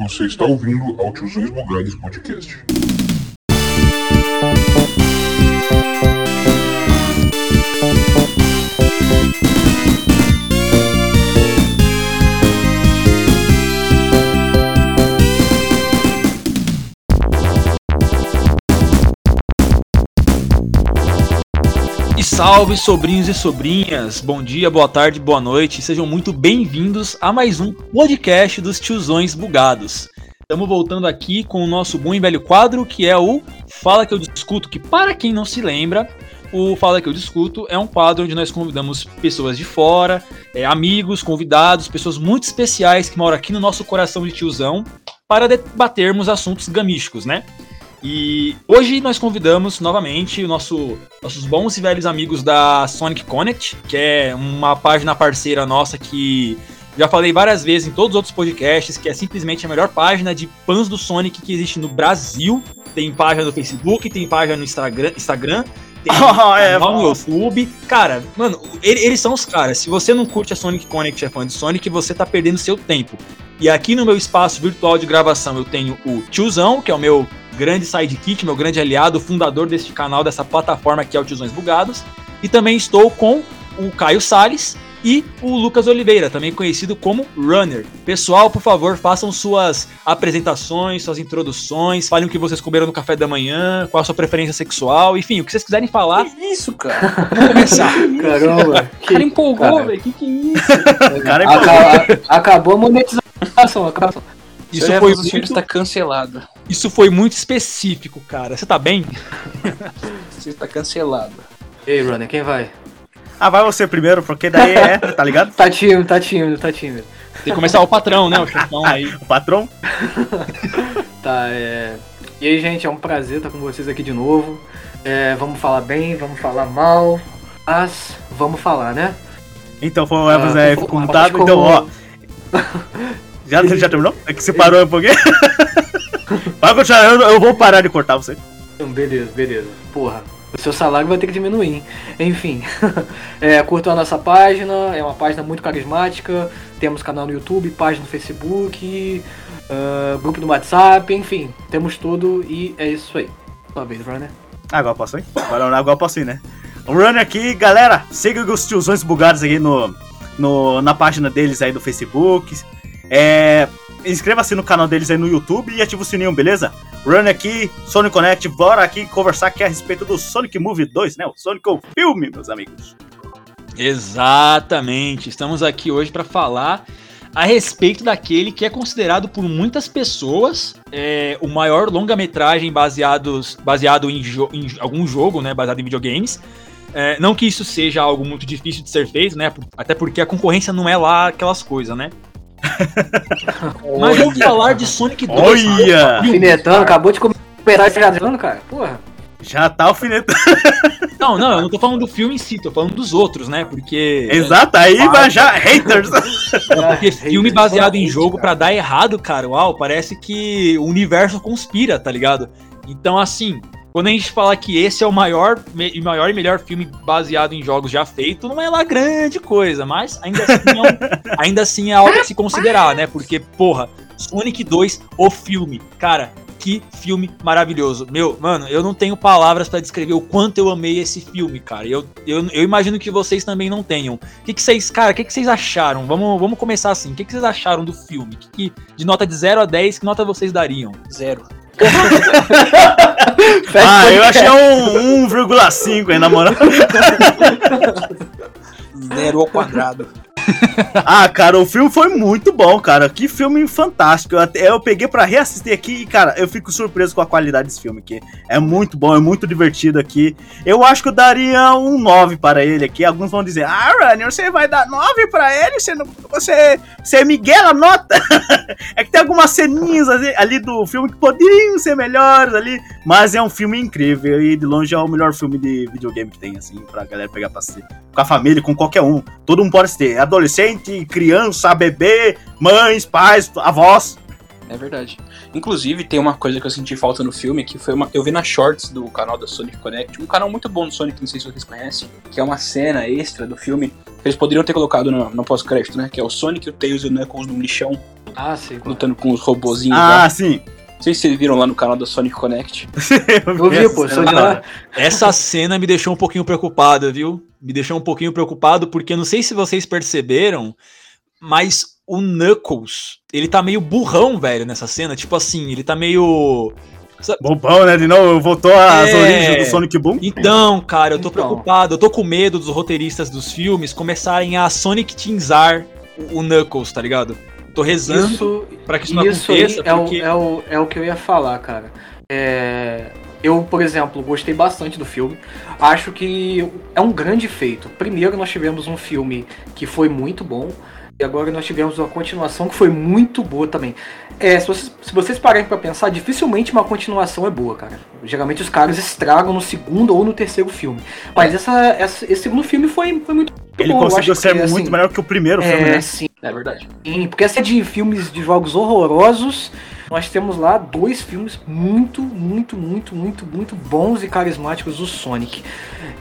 Você está ouvindo ao Tiozões Bugados Podcast. Salve, sobrinhos e sobrinhas! Bom dia, boa tarde, boa noite. Sejam muito bem-vindos a mais um podcast dos Tiozões Bugados. Estamos voltando aqui com o nosso bom e velho quadro, que é o Fala Que Eu Discuto, que para quem não se lembra, o Fala Que Eu Discuto é um quadro onde nós convidamos pessoas de fora, é, amigos, convidados, pessoas muito especiais que moram aqui no nosso coração de tiozão, para debatermos assuntos gamísticos, né? E hoje nós convidamos novamente nosso, nossos bons e velhos amigos da Sonic Connect, que é uma página parceira nossa que já falei várias vezes em todos os outros podcasts, que é simplesmente a melhor página de fãs do Sonic que existe no Brasil. Tem página no Facebook, tem página no Instagram, Instagram tem Oh, é, canal no nossa. YouTube. Cara, mano, ele- eles são os caras. Se você não curte a Sonic Connect, é fã de Sonic, você tá perdendo seu tempo. E aqui no meu espaço virtual de gravação eu tenho o Tiozão, que é o meu grande sidekick, meu grande aliado, fundador deste canal, dessa plataforma que é o Tiozões Bugados. E também estou com o Caio Salles e o Lucas Oliveira, também conhecido como Runner. Pessoal, por favor, façam suas apresentações, suas introduções, falem o que vocês comeram no café da manhã, qual a sua preferência sexual, enfim, o que vocês quiserem falar. Que isso, cara? Vamos começar. Caramba. O cara empolgou, Cara. velho. Que que é isso? cara é Aca- acabou a monetização. acabou. Isso Seu foi, muito, está cancelado. isso foi muito específico, cara. Você tá bem? Você está cancelado. E aí, Runner, quem vai? Ah, vai você primeiro, porque daí é, tá ligado? Tá tímido, tá tímido, tá tímido. Tem que começar o patrão, né? O chefão aí. O patrão. Tá, é. E aí, gente, é um prazer estar com vocês aqui de novo. É, vamos falar bem, vamos falar mal, mas vamos falar, né? Então, foi o Evans Ah, é como- contato, como- então, ó. Já, já terminou? É que você parou um pouquinho? Vai continuar, eu, eu vou parar de cortar você. Então, beleza, beleza. Porra, o seu salário vai ter que diminuir? Enfim, é, curtam a nossa página, é uma página muito carismática. Temos canal no YouTube, página no Facebook, ah, grupo no WhatsApp, enfim, temos tudo e é isso aí. Sua vez, Runner. Agora posso ir? Agora, agora posso ir, né? O Runner aqui, galera, siga os tiozões bugados aí no, no, na página deles aí do Facebook. É, Inscreva-se no canal deles aí no YouTube e ative o sininho, beleza? Runner aqui, Sonic Connect, bora aqui conversar aqui a respeito do Sonic Movie 2, né? O Sonic o filme, meus amigos. Exatamente. Estamos aqui hoje para falar a respeito daquele que é considerado por muitas pessoas é, o maior longa-metragem baseado, baseado em, jo- em algum jogo, né? Baseado em videogames. É, não que isso seja algo muito difícil de ser feito, né? Até porque a concorrência não é lá aquelas coisas, né? Mas vamos falar de Sonic 2. Olha! Alfinetando, acabou de cooperar já dando, cara. Porra. Já tá alfinetando. Não, não, eu não tô falando do filme em si, tô falando dos outros, né? Porque. Exato, aí vai já haters. Porque filme baseado em jogo pra dar errado, cara, uau, parece que o universo conspira, tá ligado? Então, assim, quando a gente fala que esse é o maior, me- maior e melhor filme baseado em jogos já feito, não é lá grande coisa, mas ainda assim é, um- ainda assim é algo a se considerar, né? Porque, porra, Sonic 2, o filme, cara. Que filme maravilhoso. Meu, mano, eu não tenho palavras pra descrever o quanto eu amei esse filme, cara. Eu, eu, eu imagino que vocês também não tenham. O que, que vocês, cara, o que, que vocês acharam? Vamos, vamos começar assim. O que, que vocês acharam do filme? Que, que- de nota de 0 a 10, que nota vocês dariam? Zero. Ah, eu achei um 1,5 aí, na moral. Zero ao quadrado. Ah, cara, o filme foi muito bom, cara. Que filme fantástico. Eu, até, eu peguei pra reassistir aqui e, cara, eu fico surpreso com a qualidade desse filme aqui. É muito bom, é muito divertido aqui. Eu acho que eu daria um 9 para ele aqui. Alguns vão dizer, ah, Runner, você vai dar 9 pra ele? Você, não, você, você é Miguel a nota? é que tem algumas ceninhas ali, do filme que poderiam ser melhores ali. Mas é um filme incrível e de longe é o melhor filme de videogame que tem, assim, pra galera pegar pra assistir. Com a família, com qualquer um. Todo mundo pode ter. Adolescente, criança, bebê, mães, pais, avós. É verdade. Inclusive, tem uma coisa que eu senti falta no filme, que foi uma. Eu vi na shorts do canal da Sonic Connect, um canal muito bom do Sonic, não sei se vocês conhecem, que é uma cena extra do filme que eles poderiam ter colocado no, no pós-crédito, né? Que é o Sonic, o Tails e o Knuckles no lixão, Ah, sim. claro. lutando com os robozinhos lá. Ah, sim. Não sei se vocês viram lá no canal da Sonic Connect. Eu vi, pô, sou de lá. Essa cena me deixou um pouquinho preocupado, viu? Me deixou um pouquinho preocupado, porque eu não sei se vocês perceberam, mas o Knuckles, ele tá meio burrão, velho, nessa cena. Tipo assim, ele tá meio. Bobão, né? De novo, voltou às É. origens do Sonic Boom. Então, cara, eu tô Então. preocupado, eu tô com medo dos roteiristas dos filmes começarem a Sonic o o Knuckles, tá ligado? Tô rezando Isso, pra que isso não isso aconteça, é, porque. o, é, o, é o que eu ia falar, cara. É, eu, por exemplo, gostei bastante do filme. Acho que é um grande feito. Primeiro, nós tivemos um filme que foi muito bom. E agora nós tivemos uma continuação que foi muito boa também. É, se, vocês, se vocês pararem pra pensar, dificilmente uma continuação é boa, cara. Geralmente os caras estragam no segundo ou no terceiro filme. Mas essa, essa- esse segundo filme foi, foi muito Ele bom. conseguiu ser que, muito assim, melhor que o primeiro filme, É, né? sim. É verdade. Sim, porque essa de filmes de jogos horrorosos, nós temos lá dois filmes muito, muito, muito, muito, muito bons e carismáticos do Sonic.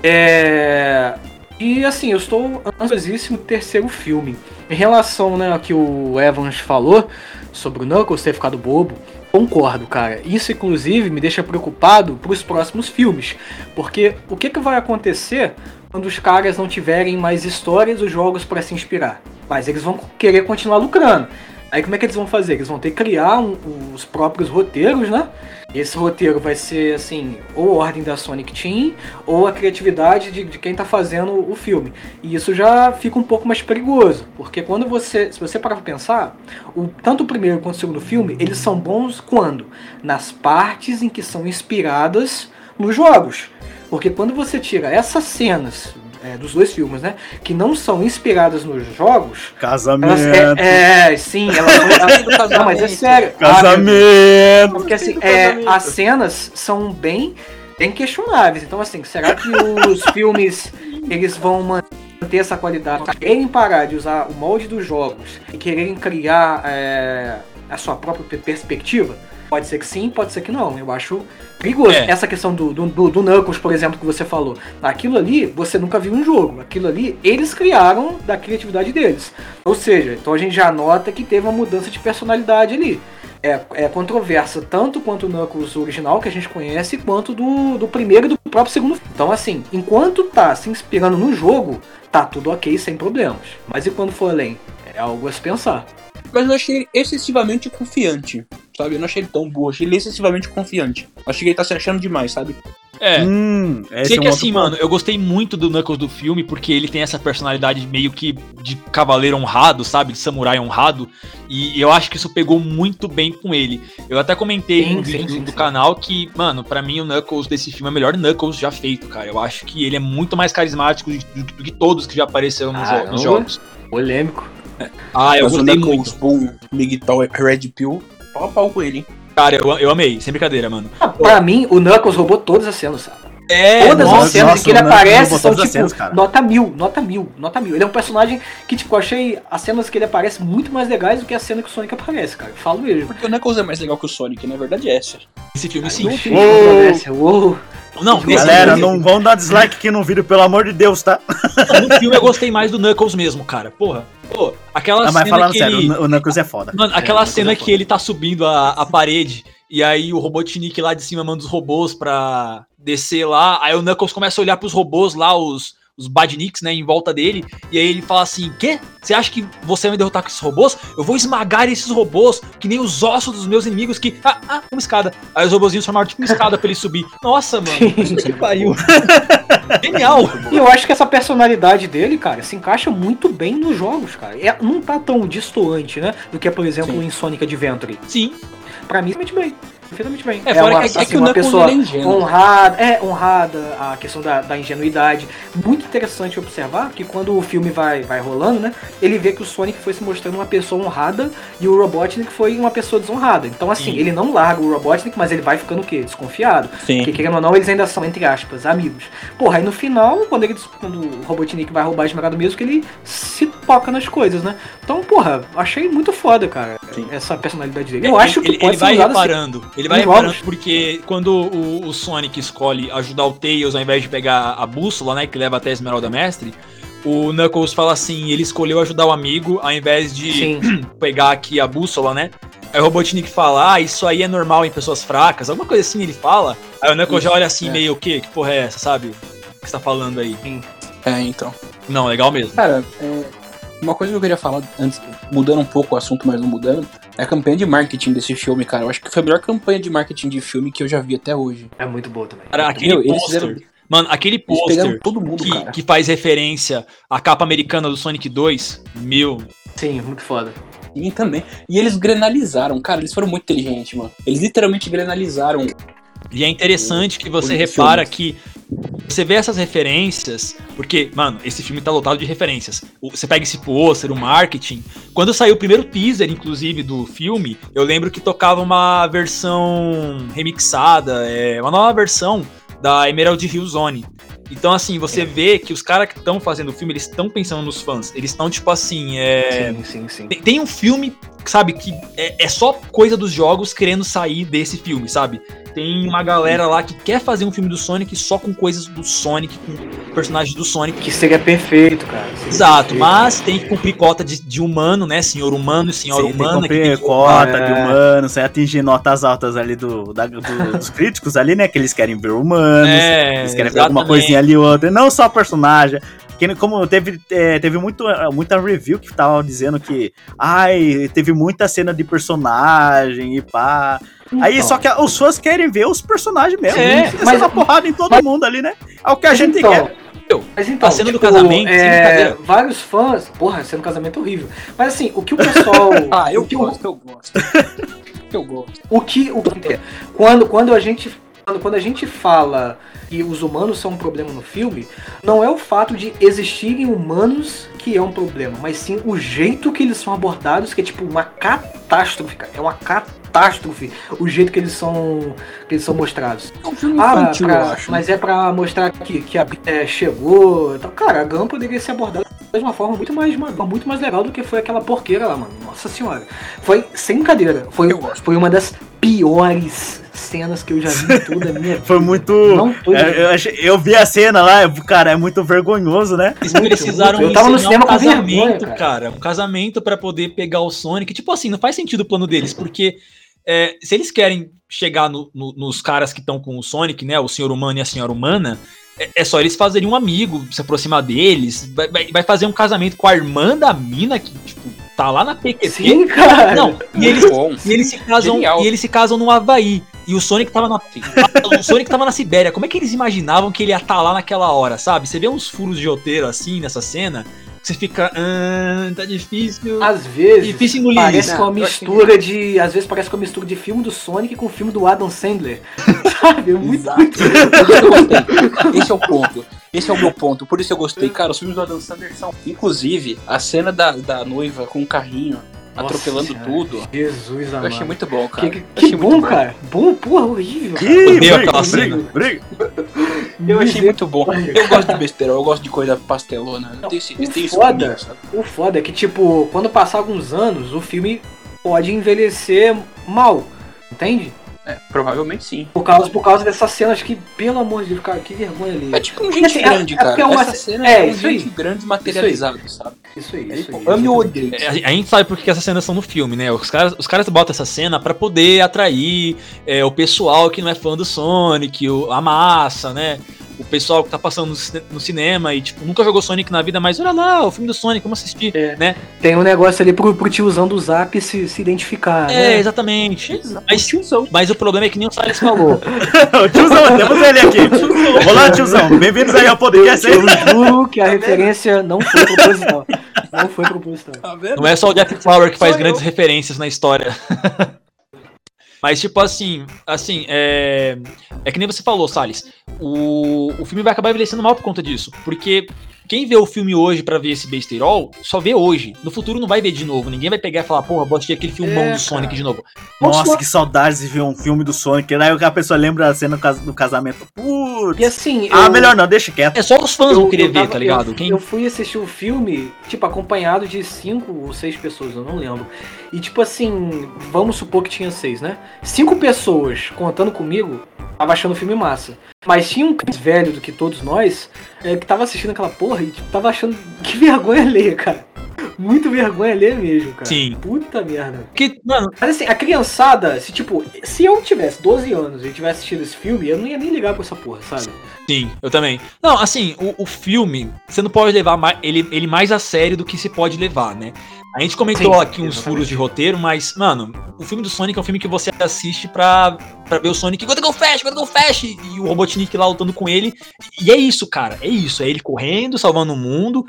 É... E assim, eu estou ansiosíssimo terceiro filme. Em relação né, ao que o Evans falou sobre o Knuckles ter ficado bobo, concordo, cara. Isso, inclusive, me deixa preocupado para os próximos filmes. Porque o que, que vai acontecer quando os caras não tiverem mais histórias dos jogos para se inspirar? Mas eles vão querer continuar lucrando. Aí como é que eles vão fazer? Eles vão ter que criar um- os próprios roteiros, né? Esse roteiro vai ser assim, ou ordem da Sonic Team, ou a criatividade de, de quem tá fazendo o filme. E isso já fica um pouco mais perigoso, porque quando você, se você parar pra pensar, o, tanto o primeiro quanto o segundo filme, eles são bons quando? Nas partes em que são inspiradas nos jogos. Porque quando você tira essas cenas é, dos dois filmes, né, que não são inspiradas nos jogos, Casamento. elas, é, é, sim, elas do Não, mas é casamento. sério. Ah, Casamento. porque assim, é, casamento. as cenas são bem, bem questionáveis. Então, assim, será que os filmes eles vão manter essa qualidade? Querem parar de usar o molde dos jogos e quererem criar é, a sua própria pe- perspectiva? Pode ser que sim, pode ser que não. Eu acho perigoso. É. Essa questão do, do, do, Knuckles, por exemplo, que você falou. Aquilo ali, você nunca viu um jogo. Aquilo ali, eles criaram da criatividade deles. Ou seja, então a gente já nota que teve uma mudança de personalidade ali. É, é controversa tanto quanto o Knuckles original, que a gente conhece, quanto do, do primeiro e do próprio segundo. Então, assim, enquanto tá se inspirando no jogo, tá tudo ok, sem problemas. Mas e quando for além? É algo a se pensar. Mas eu achei ele excessivamente confiante, sabe? Eu não achei ele tão burro, achei ele excessivamente confiante. Achei que ele tá se achando demais, sabe? É. Hum, Sei é um que outro assim, ponto. mano, eu gostei muito do Knuckles do filme porque ele tem essa personalidade meio que de cavaleiro honrado, sabe? De samurai honrado. E eu acho que isso pegou muito bem com ele. Eu até comentei Sim, no sim, vídeo sim, do sim. canal que, mano, pra mim o Knuckles desse filme é o melhor Knuckles já feito, cara. Eu acho que ele é muito mais carismático do, do que todos que já apareceram nos, jo- nos jogos. Polêmico. Ah, eu Mas o gostei Knuckles, muito. Boom, Miguel Red Pill, pau a pau com ele, hein? Cara, eu, eu amei, sem brincadeira, mano. Ah, pra mim, o Knuckles roubou todas as cenas, sabe? É, Todas nossa, as cenas nossa, que ele o aparece roubou são todas as tipo cenas, cara. nota mil, nota mil, nota mil. Ele é um personagem que, tipo, eu achei as cenas que ele aparece muito mais legais do que a cena que o Sonic aparece, cara. Eu Falo mesmo. Porque o Knuckles é mais legal que o Sonic, na verdade é essa. esse filme sim. Não tem Uou. Uou. Não, nesse Galera, filme- não vão dar dislike aqui no vídeo, pelo amor de Deus, tá? No filme eu gostei mais do Knuckles mesmo, cara. Porra. Pô, aquela Ah, mas cena falando que sério, ele... o Knuckles é foda. Mano, É, aquela Knuckles cena é que ele tá subindo a, a parede e aí o Robotnik lá de cima manda os robôs pra descer lá. Aí o Knuckles começa a olhar pros robôs lá, os, os Badniks, né, em volta dele. E aí ele fala assim: Quê? Você acha que você vai me derrotar com esses robôs? Eu vou esmagar esses robôs, que nem os ossos dos meus inimigos que. Ah, ah, uma escada. Aí os robôzinhos formaram tipo uma escada pra ele subir. Nossa, mano. Que pariu. Genial. E eu acho que essa personalidade dele, cara, se encaixa muito bem nos jogos, cara. É, não tá tão distoante, né? Do que, por exemplo, Sim. em Sonic Adventure. Sim. Pra mim, perfeitamente bem. Perfeitamente bem. É, fora uma, que- É que assim, o uma Knuckles pessoa é honrada, é, honrada, a questão da, da ingenuidade. Muito interessante observar que quando o filme vai, vai rolando, né? Ele vê que o Sonic foi se mostrando uma pessoa honrada e o Robotnik foi uma pessoa desonrada. Então, assim, Sim. ele não larga o Robotnik, mas ele vai ficando o quê? Desconfiado. Sim. Porque querendo ou não, eles ainda são, entre aspas, amigos. Porra, aí no final, quando, ele, quando o Robotnik vai roubar a esmeralda mesmo, que ele se foca nas coisas, né? Então, porra, achei muito foda, cara, Sim. essa personalidade dele. Eu acho que ele, pode ele ser vai usado assim. Ele vai jogos. porque quando o, o Sonic escolhe ajudar o Tails ao invés de pegar a bússola, né, que leva até a Esmeralda Mestre, o Knuckles fala assim, ele escolheu ajudar o amigo ao invés de Sim. pegar aqui a bússola, né? Aí o Robotnik fala, ah, isso aí é normal em pessoas fracas, alguma coisa assim ele fala. Aí o Knuckles já olha assim, é. meio, o quê? Que porra é essa, sabe? O que você tá falando aí? É, então. Não, legal mesmo. Cara, é, uma coisa que eu queria falar antes, mudando um pouco o assunto, mas não mudando, é a campanha de marketing desse filme, cara. Eu acho que foi a melhor campanha de marketing de filme que eu já vi até hoje. É muito boa também. Cara, aquele Meu, eles pôster, fizeram- mano, aquele pôster todo mundo, que, cara. que faz referência à capa americana do Sonic 2, meu, Sim, muito foda. E também. E eles grenalizaram, cara, eles foram muito inteligentes, mano. Eles literalmente grenalizaram. E é interessante que você repara filmes. que você vê essas referências, porque, mano, esse filme tá lotado de referências. Você pega esse pôster, o marketing. Quando saiu o primeiro teaser, inclusive, do filme, eu lembro que tocava uma versão remixada, é, uma nova versão da Emerald Hill Zone. Então, assim, você vê que os caras que estão fazendo o filme, eles estão pensando nos fãs. Eles estão, tipo assim, é. Sim, sim, sim. Tem, tem um filme, sabe, que é, é só coisa dos jogos querendo sair desse filme, sabe? Tem uma galera lá que quer fazer um filme do Sonic só com coisas do Sonic, com personagens do Sonic. Que seria perfeito, cara. Seria Exato, perfeito. mas tem que cumprir cota de, de humano, né? Senhor humano e senhora Sim, tem que humana. cumprir tem que- cota É. de humanos, sem atingir notas altas ali do, da- do- dos críticos ali, né? Que eles querem ver humanos, É, eles querem ver alguma exatamente. coisinha ali ou outra, não só personagem. Que, como teve, é, teve muito, muita review que tava dizendo que ai, teve muita cena de personagem e pá. Aí Então. só que os fãs querem ver os personagens mesmo. É, É, mas- mas porrada em todo mas- mundo ali, né? É o que a gente então, quer. Mas então, A cena do tipo, casamento, sem é, brincadeira. vários fãs. Porra, a cena do casamento é horrível. Mas assim, o que o pessoal. Ah, eu o que o- gosto, eu gosto. eu gosto. O que o que- quando quando a gente quando, quando a gente fala que os humanos são um problema no filme, não é o fato de existirem humanos que é um problema, mas sim o jeito que eles são abordados, que é tipo uma catástrofe, cara. É uma catástrofe o jeito que eles são que eles são mostrados. É um filme Ah, infantil, pra- eu acho. mas é pra mostrar que, que a é, chegou. Então, cara, a Gun poderia ser abordada de uma forma muito mais, muito mais legal do que foi aquela porqueira lá, mano. Nossa senhora. Foi, sem brincadeira, foi, Eu gosto. foi uma das piores cenas que eu já vi em toda a minha vida. Foi muito. Não tô é, eu, achei- eu vi a cena lá, cara, é muito vergonhoso, né? Eles precisaram muito. Eu tava no cinema um com vergonha, casamento, cara. cara. Um casamento pra poder pegar o Sonic. Tipo assim, não faz sentido o plano deles, porque é, se eles querem chegar no- no- nos caras que estão com o Sonic, né? O senhor humano e a senhora humana, é, é só eles fazerem um amigo, se aproximar deles. Vai, vai- vai fazer um casamento com a irmã da mina que, tipo, tá lá na PQP. Sim, cara. Não, e eles, e eles se casam, Genial. e eles se casam no Havaí. E o Sonic tava na. o Sonic tava na Sibéria. Como é que eles imaginavam que ele ia estar lá naquela hora, sabe? Você vê uns furos de roteiro assim nessa cena, você fica. Ah, tá difícil. Às vezes Difícil engolir parece isso. com uma mistura de. Às vezes parece com uma mistura de filme do Sonic com o filme do Adam Sandler. Sabe? É muito. Exato. Por isso que eu gostei. Esse é o ponto. Esse é o meu ponto. Por isso eu gostei. Cara, os filmes do Adam Sandler são. Inclusive, a cena da, da noiva com o carrinho Nossa atropelando Senhora. tudo. Jesus Eu amado. achei muito bom, cara. Que, Eu que achei bom, muito cara. Bom, porra, horrível. cara. Odeio briga, aquela briga, briga. Eu achei muito bom. Eu gosto de besteira, eu gosto de coisa pastelona. Eu tenho, esse- eu tenho isso foda. comigo? O foda é que, tipo, quando passar alguns anos, o filme pode envelhecer mal. Entende? É, provavelmente sim. Por causa, por causa dessas cenas que, pelo amor de Deus, cara, que vergonha ali. É tipo um gente assim, é- grande, é cara. porque é uma- Essa cena é, é, um isso aí. gente grande materializado, sabe? Isso aí, É, isso aí. tipo, ame ou odeie. É, A a gente sabe por que essas cenas são no filme, né? Os caras, os caras botam essa cena pra poder atrair é, o pessoal que não é fã do Sonic, o- a massa, né? O pessoal que tá passando no, cine- no cinema e, tipo, nunca jogou Sonic na vida, mas olha lá, o filme do Sonic, vamos assistir, É. né? Tem um negócio ali pro, pro tiozão do Zap se, se identificar, É, né? exatamente. Mas, mas o problema é que nem o Salles falou. o tiozão, temos ele aqui. Olá, tiozão. Bem-vindos aí ao podcast. Eu juro que a referência não foi proposital. Não foi proposital. Tá? Não é só o Jack Flower que faz Sou grandes referências na história. Mas, tipo assim, assim, é. É que nem você falou, Salles. O, o filme vai acabar envelhecendo mal por conta disso. Porque quem vê o filme hoje pra ver esse besterol, só vê hoje. No futuro não vai ver de novo. Ninguém vai pegar e falar, porra, assistir aquele filmão É, do Sonic cara. de novo. Nossa, que saudades de ver um filme do Sonic. Aí a pessoa lembra a cena do cas- do casamento. Putz. E assim, Ah, eu- melhor não, deixa quieto. É só os fãs vão querer eu ver, tava- tá ligado? Eu, Quem... eu fui assistir o filme, tipo, acompanhado de cinco ou seis pessoas, eu não lembro. E tipo assim, vamos supor que tinha seis, né? Cinco pessoas contando comigo, tava achando o filme massa. Mas tinha um mais velho do que todos nós, é, que tava assistindo aquela porra e tipo, tava achando que vergonha ler, cara. Muito vergonha ler mesmo, cara. Sim. Puta merda. Porque, mano, Mas assim, a criançada, se tipo, se eu tivesse 12 anos e tivesse assistido esse filme, eu não ia nem ligar pra essa porra, sabe? sim, eu também. Não, assim, o, o filme, você não pode levar mais, ele, ele mais a sério do que se pode levar, né? A gente comentou Sim, aqui uns exatamente. furos de roteiro, mas, mano, o filme do Sonic é um filme que você assiste pra, pra ver o Sonic Gotta Go Fast, Gotta Go Fast, e o Robotnik lá lutando com ele. E é isso, cara, é isso. É ele correndo, salvando o mundo.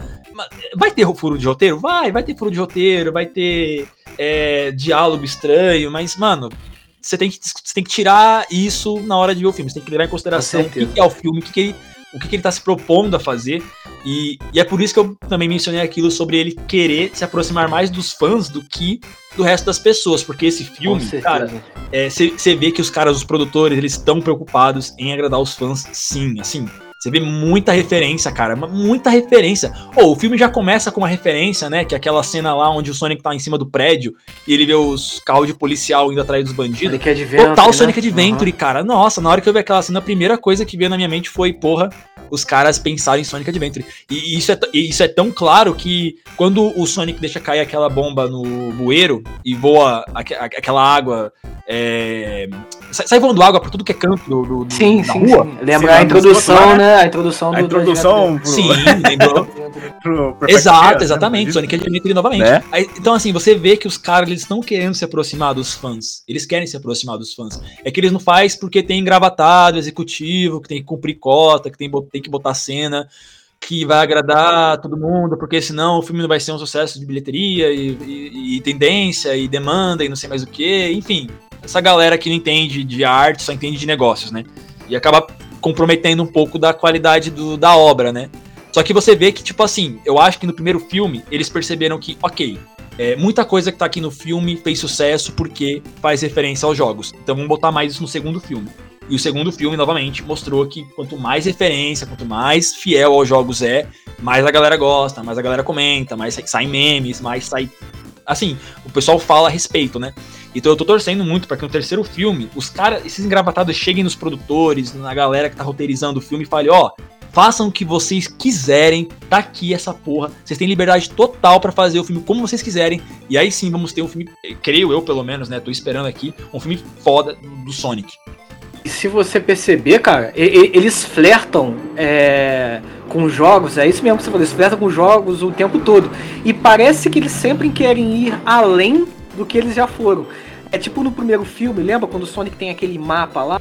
Vai ter furo de roteiro? Vai, vai ter furo de roteiro, vai ter é, diálogo estranho, mas, mano, você tem, que, você tem que tirar isso na hora de ver o filme. Você tem que levar em consideração o que é o filme, o que, que ele, o que, que ele tá se propondo a fazer. E, e é por isso que eu também mencionei aquilo sobre ele querer se aproximar mais dos fãs do que do resto das pessoas. Porque esse filme, cara, você vê que os caras, os produtores, eles estão preocupados em agradar os fãs, sim, assim. Você vê muita referência, cara, muita referência. Ou o filme já começa com uma referência, né? Que é aquela cena lá onde o Sonic tá em cima do prédio e ele vê os carros de policial indo atrás dos bandidos. Sonic Adventure, Total né? Sonic Adventure, Aham. cara. Nossa, na hora que eu vi aquela cena, a primeira coisa que veio na minha mente foi, porra, os caras pensarem em Sonic Adventure. E isso é, isso é tão claro que quando o Sonic deixa cair aquela bomba no bueiro e voa aque- a- aquela água. é, sai, voando água por tudo que é canto do, do- do- Sim, da sim, rua. sim. Lembra Sim, a introdução, né? A introdução do A introdução pro, Sim, lembrou. pro Exato, né? exatamente. Sonic Adventure novamente. Né? Aí, então, assim, você vê que os caras eles estão querendo se aproximar dos fãs. Eles querem se aproximar dos fãs. É que eles não faz porque tem engravatado executivo, que tem que cumprir cota, que tem, tem que botar cena, que vai agradar todo mundo, porque senão o filme não vai ser um sucesso de bilheteria e, e- e tendência e demanda e não sei mais o que. Enfim, essa galera que não entende de arte, só entende de negócios, né? E acaba comprometendo um pouco da qualidade do- da obra, né? Só que você vê que, tipo assim, eu acho que no primeiro filme eles perceberam que, ok, é, muita coisa que tá aqui no filme fez sucesso porque faz referência aos jogos. Então vamos botar mais isso no segundo filme. E o segundo filme, novamente, mostrou que quanto mais referência, quanto mais fiel aos jogos é, mais a galera gosta, mais a galera comenta, mais saem memes, mais sai. Assim, o pessoal fala a respeito, né? Então eu tô torcendo muito pra que no terceiro filme, os caras, esses engravatados cheguem nos produtores, na galera que tá roteirizando o filme e falem, ó, façam o que vocês quiserem, tá aqui essa porra. Vocês têm liberdade total pra fazer o filme como vocês quiserem. E aí sim vamos ter um filme, eh, creio eu pelo menos, né? Tô esperando aqui, um filme foda do Sonic. E se você perceber, cara, eles flertam é, com jogos, é isso mesmo que você falou, eles flertam com jogos o tempo todo. E parece que eles sempre querem ir além do que eles já foram. É tipo no primeiro filme, lembra quando o Sonic tem aquele mapa lá,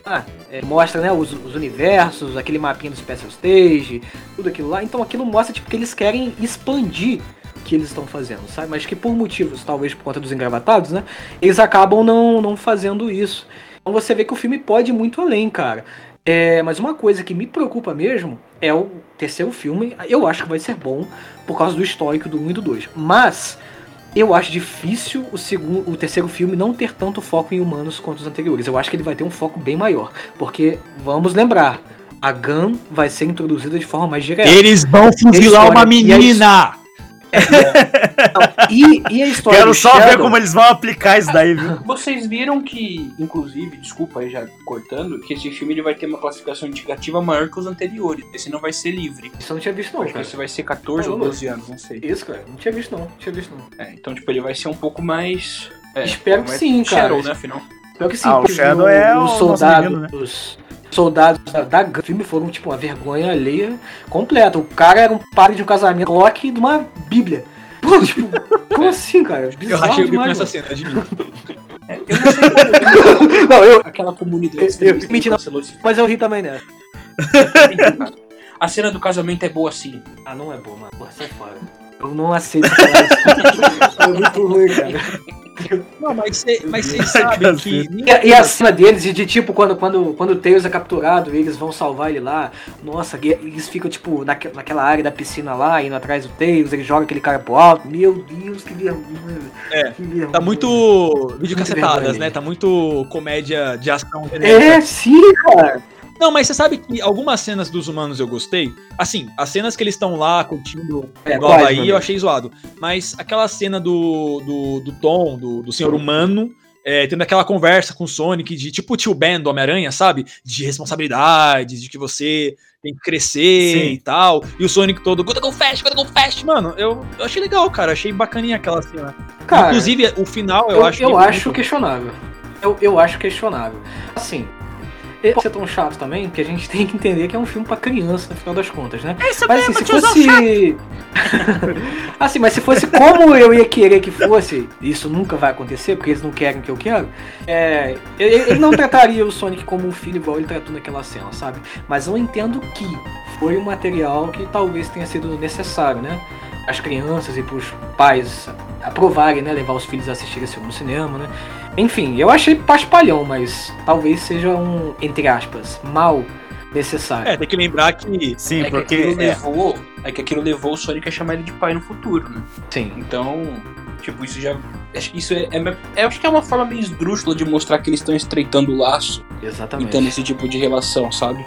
é, mostra né, os, os universos, aquele mapinha do Special Stage, tudo aquilo lá. Então aquilo mostra tipo, que eles querem expandir o que eles estão fazendo, sabe? Mas que por motivos, talvez por conta dos engravatados, né? Eles acabam não, não fazendo isso. Então você vê que o filme pode ir muito além, cara. É, mas uma coisa que me preocupa mesmo é o terceiro filme. Eu acho que vai ser bom por causa do histórico do 1 e do 2. Mas eu acho difícil o, segundo, o terceiro filme não ter tanto foco em humanos quanto os anteriores. Eu acho que ele vai ter um foco bem maior. Porque, vamos lembrar, a Gun vai ser introduzida de forma mais direta. Eles vão fuzilar uma e menina! E, e a história Quero do só ver Shadow- como eles vão aplicar isso daí, viu? Vocês viram que, inclusive, desculpa aí já cortando, que esse filme ele vai ter uma classificação indicativa maior que os anteriores. Esse não vai ser livre. Isso eu não tinha visto não, Acho que cara. esse vai ser 14 ou 12 anos, não sei. Isso, cara. Não tinha visto não. Não tinha visto não. É, então, tipo, ele vai ser um pouco mais. é, Espero que sim, cara. Shadow, né, afinal. Pior que sim, Ah, o porque Shadow é o os nosso soldados, menino, né? os soldados da, da Gun filme foram tipo uma vergonha alheia completa. O cara era um padre de um casamento, Loki de uma bíblia. Pô, tipo, como assim, cara? Eu Bizarro rachei o bico demais, nessa cena, admito. É, eu não sei como Não, eu, aquela comunidade Eu- eu- mentira. esse mas eu ri também cara. A cena do casamento é boa sim. Ah, não é bom, mano. Porra, sai fora. Eu não aceito falar isso. É muito ruim, cara. Não, mas cê- mas vocês sabem que. E, a- e a cena deles, de, de tipo, quando, quando, quando o Tails é capturado, eles vão salvar ele lá. Nossa, eles ficam, tipo, naque, naquela área da piscina lá, indo atrás do Tails, ele joga aquele cara pro alto. Meu Deus, que vergonha. É, que vergonha. Tá muito videocacetadas, vergonha. né? Tá muito comédia de ação. É, sim, cara. Não, mas você sabe que algumas cenas dos humanos eu gostei. Assim, as cenas que eles estão lá curtindo É, no Havaí meu eu achei zoado. Mas aquela cena do, do, do Tom, do, do senhor humano, é, tendo aquela conversa com o Sonic de tipo o tio Ben do Homem-Aranha, sabe? De responsabilidades, de que você tem que crescer Sim. e tal. E o Sonic todo, gotta go fast, gotta go fast. Mano, eu, eu achei legal, cara. Achei bacaninha aquela cena. Cara, Inclusive, o final eu, eu, acho eu acho questionável. Eu, eu acho questionável. Assim, pode ser tão chato também, que a gente tem que entender que é um filme pra criança, no final das contas, né? É isso Mas assim, se fosse. assim, mas se fosse como eu ia querer que fosse, isso nunca vai acontecer, porque eles não querem o que eu quero. É, ele não trataria o Sonic como um filho igual ele tratou naquela cena, sabe? Mas eu entendo que foi um material que talvez tenha sido necessário, né? As crianças e pros pais aprovarem, né? Levar os filhos a assistir esse filme no cinema, né? Enfim, eu achei paspalhão, mas talvez seja um, entre aspas, mal necessário. É, tem que lembrar que Sim, É que porque. aquilo é, levou. É que aquilo levou o Sonic a chamar ele de pai no futuro, né? Sim. Então, tipo, isso já. Acho que isso é, é- é- acho que é uma forma meio esdrúxula de mostrar que eles estão estreitando o laço e Exatamente. tendo esse tipo de relação, sabe?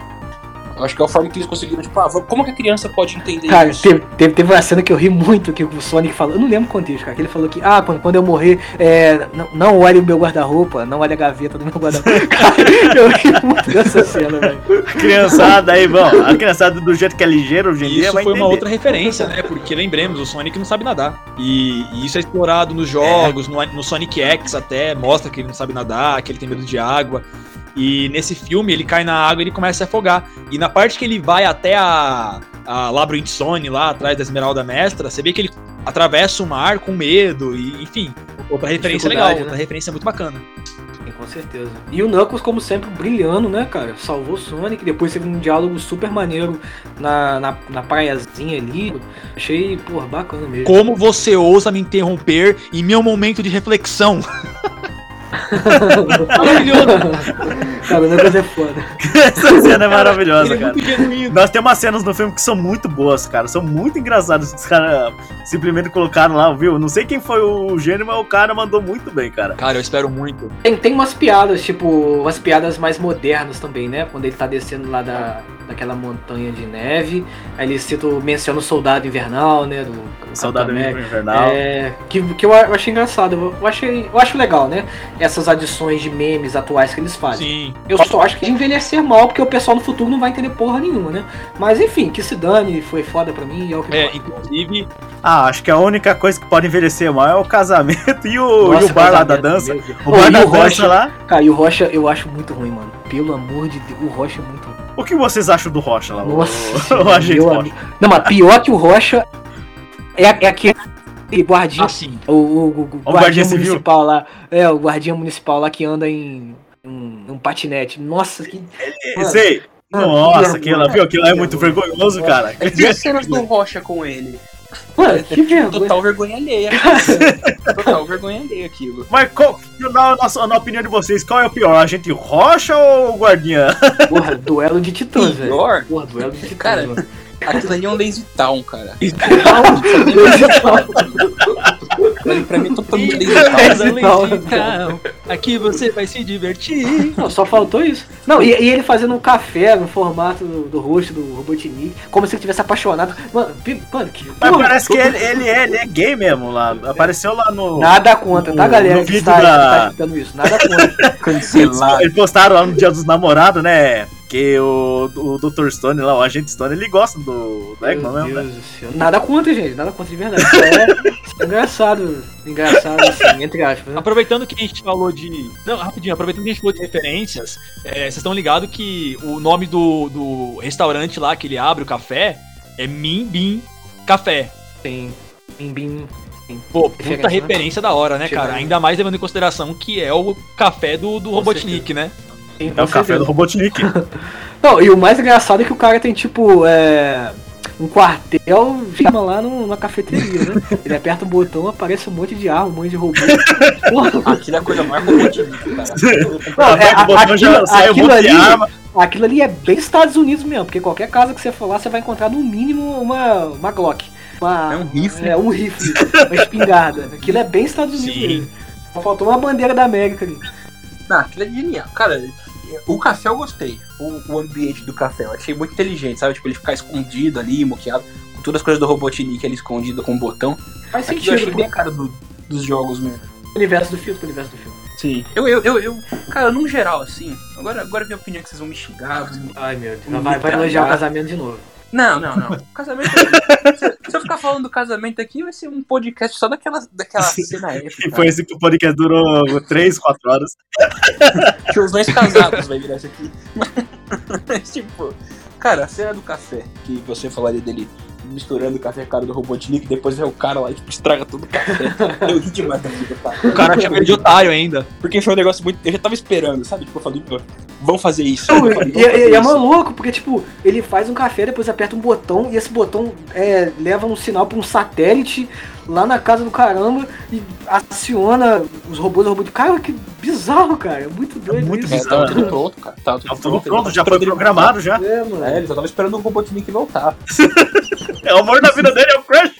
Eu acho que é a forma que eles conseguiram, tipo, ah, como que a criança pode entender Cara, isso? teve, teve, teve uma cena que eu ri muito que o Sonic falou. Eu não lembro o contexto, cara. Que ele falou que, ah, quando, quando eu morrer, é, não, não olhe o meu guarda-roupa, não olhe a gaveta do meu guarda-roupa. Cara, eu ri muito dessa cena, velho. Criançada aí, bom, a criançada do jeito que é ligeiro hoje em dia Isso foi uma entender. outra referência, né? Porque lembremos, o Sonic não sabe nadar. E, e isso é explorado nos jogos, no, no Sonic X até, mostra que ele não sabe nadar, que ele tem medo de água. E nesse filme ele cai na água e ele começa a se afogar. E na parte que ele vai até a, a Labyrinth Zone, lá atrás da Esmeralda Mestra, você vê que ele atravessa o mar com medo, e enfim. Outra referência legal, né? outra referência muito bacana. Sim, com certeza. E o Knuckles, como sempre, brilhando, né, cara? Salvou o Sonic. Depois teve um diálogo super maneiro na, na, na praiazinha ali. Achei, porra, bacana mesmo. Como você ousa me interromper em meu momento de reflexão? Maravilhoso. cara, o Knuckles é foda. Essa cena é maravilhosa, é cara. muito genuíno. Nós temos umas cenas no filme que são muito boas, cara. São muito engraçadas. Os caras simplesmente colocaram lá, viu? Não sei quem foi o gênio, mas o cara mandou muito bem, cara. Cara, eu espero muito. Tem, tem umas piadas, tipo, umas piadas mais modernas também, né? Quando ele tá descendo lá da, daquela montanha de neve. Aí ele cita, menciona o soldado invernal, né? Do do Saudade Capitão do América. Invernal. É, que, que eu achei engraçado. Eu, achei, eu acho legal, né? Essas adições de memes atuais que eles fazem. Sim. Eu só acho que de envelhecer mal, porque o pessoal no futuro não vai entender porra nenhuma, né? Mas enfim, que se dane, foi foda pra mim é o que É, inclusive, Ah, acho que a única coisa que pode envelhecer mal é o casamento e o, Nossa, e o bar lá da dança. O bar e da dança Rocha, lá. cara, e o Rocha eu acho muito ruim, mano. Pelo amor de Deus, o Rocha é muito ruim. O que vocês acham do Rocha lá? o- Nossa, o, senhora, agente Rocha. Não, mas pior que o Rocha é, é aquele guardinha, assim, o, o- o O guardinha guardinha civil. municipal lá. É, o guardinha municipal lá que anda em um, um patinete. Nossa, que. Sei. Nossa, que aquilo, viu? Aquilo lá é muito vergonhoso, cara. E as cenas do Rocha com ele? Mano, que vergonha. Total vergonha alheia. Total vergonha alheia aquilo. Mas qual, na, na, na opinião de vocês, qual é o pior? A gente Rocha ou o Guardinha? Porra, duelo de titãs, velho. Pior? Porra, duelo de titãs, Cara, mano. Aquilo ali é um lazy town, cara. Ali pra mim town. Casa Então. Aqui você vai se divertir. Não, só faltou isso. Não, e, e ele fazendo um café no formato do, do rosto do Robotnik, como se ele tivesse apaixonado. Mano, mano que. Mas Porra, parece que ele, ele, é, ele é gay mesmo lá. Apareceu lá no. Nada contra, tá, galera? no que vídeo está, que da- tá isso. Nada contra. Cancelado. Eles postaram lá no Dia dos Namorados, né? Que o, o Dr. Stone lá, o agente Stone, ele gosta do, do Eggman Meu mesmo, né? Deus do céu. Nada contra, gente. Nada contra de verdade. É, é engraçado. Engraçado, assim, entre aspas. Né? Aproveitando que a gente falou de. Não, rapidinho, aproveitando que a gente falou de referências, é, vocês estão ligados que o nome do, do restaurante lá que ele abre o café é Min Bin Café. Tem. Bim, bim. Pô, puta Referência, né? referência da hora, né, Chega cara? aí. Ainda mais levando em consideração que é o café do, do Robotnik, né? É o café do Robotnik. Não, e o mais engraçado é que o cara tem tipo. É... um quartel chama lá no- numa cafeteria, né? Ele aperta um botão, aparece um monte de arma, um monte de robô. Aquilo é a coisa mais robotizada, cara. Não, é, já aquilo- sai aquilo ali- arma. aquilo ali é bem Estados Unidos mesmo, porque qualquer casa que você for lá, você vai encontrar no mínimo uma, uma Glock. Uma, É um rifle. É, um rifle, uma espingarda. Aquilo é bem Estados Unidos Sim. mesmo. Só faltou uma bandeira da América ali. Não, aquilo é genial. Cara, o café eu gostei. O, o ambiente do café eu achei muito inteligente, sabe? Tipo, ele ficar escondido ali, moqueado. Com todas as coisas do Robotnik ali escondido com o botão. Faz Aquilo eu sentido achei pro bem a cara do- dos jogos mesmo. universo do filme, universo do filme. Sim. Eu, eu, eu, eu, cara, num geral, assim, agora, agora minha opinião é que vocês vão me xingar. Ai meu Deus. Vai, vai elogiar o casamento de novo. Não, não, não. Casamento. se, se eu ficar falando do casamento aqui, vai ser um podcast só daquela, daquela cena épica. E foi esse que o podcast durou 3, 4 horas. Tiozões casados vai virar isso aqui. Mas, tipo, cara, a cena do café, que você falaria dele misturando o café com a cara do Robotnik, depois é o cara lá e tipo, estraga todo o café. Eu ri demais daquilo, cara. O cara chama ele de otário ainda. Porque foi um negócio muito. Eu já tava esperando, sabe? Tipo, eu falei, pô, vão fazer isso. Não, falei, e, fazer e- é isso. maluco, porque, tipo, ele faz um café, depois aperta um botão, e esse botão é, leva um sinal pra um satélite lá na casa do caramba e aciona os robôs, robôs. Cara, que bizarro, cara. É muito doido. muito isso. É, tava tudo pronto, cara. Tava tudo, Tá tudo pronto, pronto, já foi programado já. É, mano. É, ele só tava esperando o Robotnik voltar. É o amor da vida dele, é o Crush.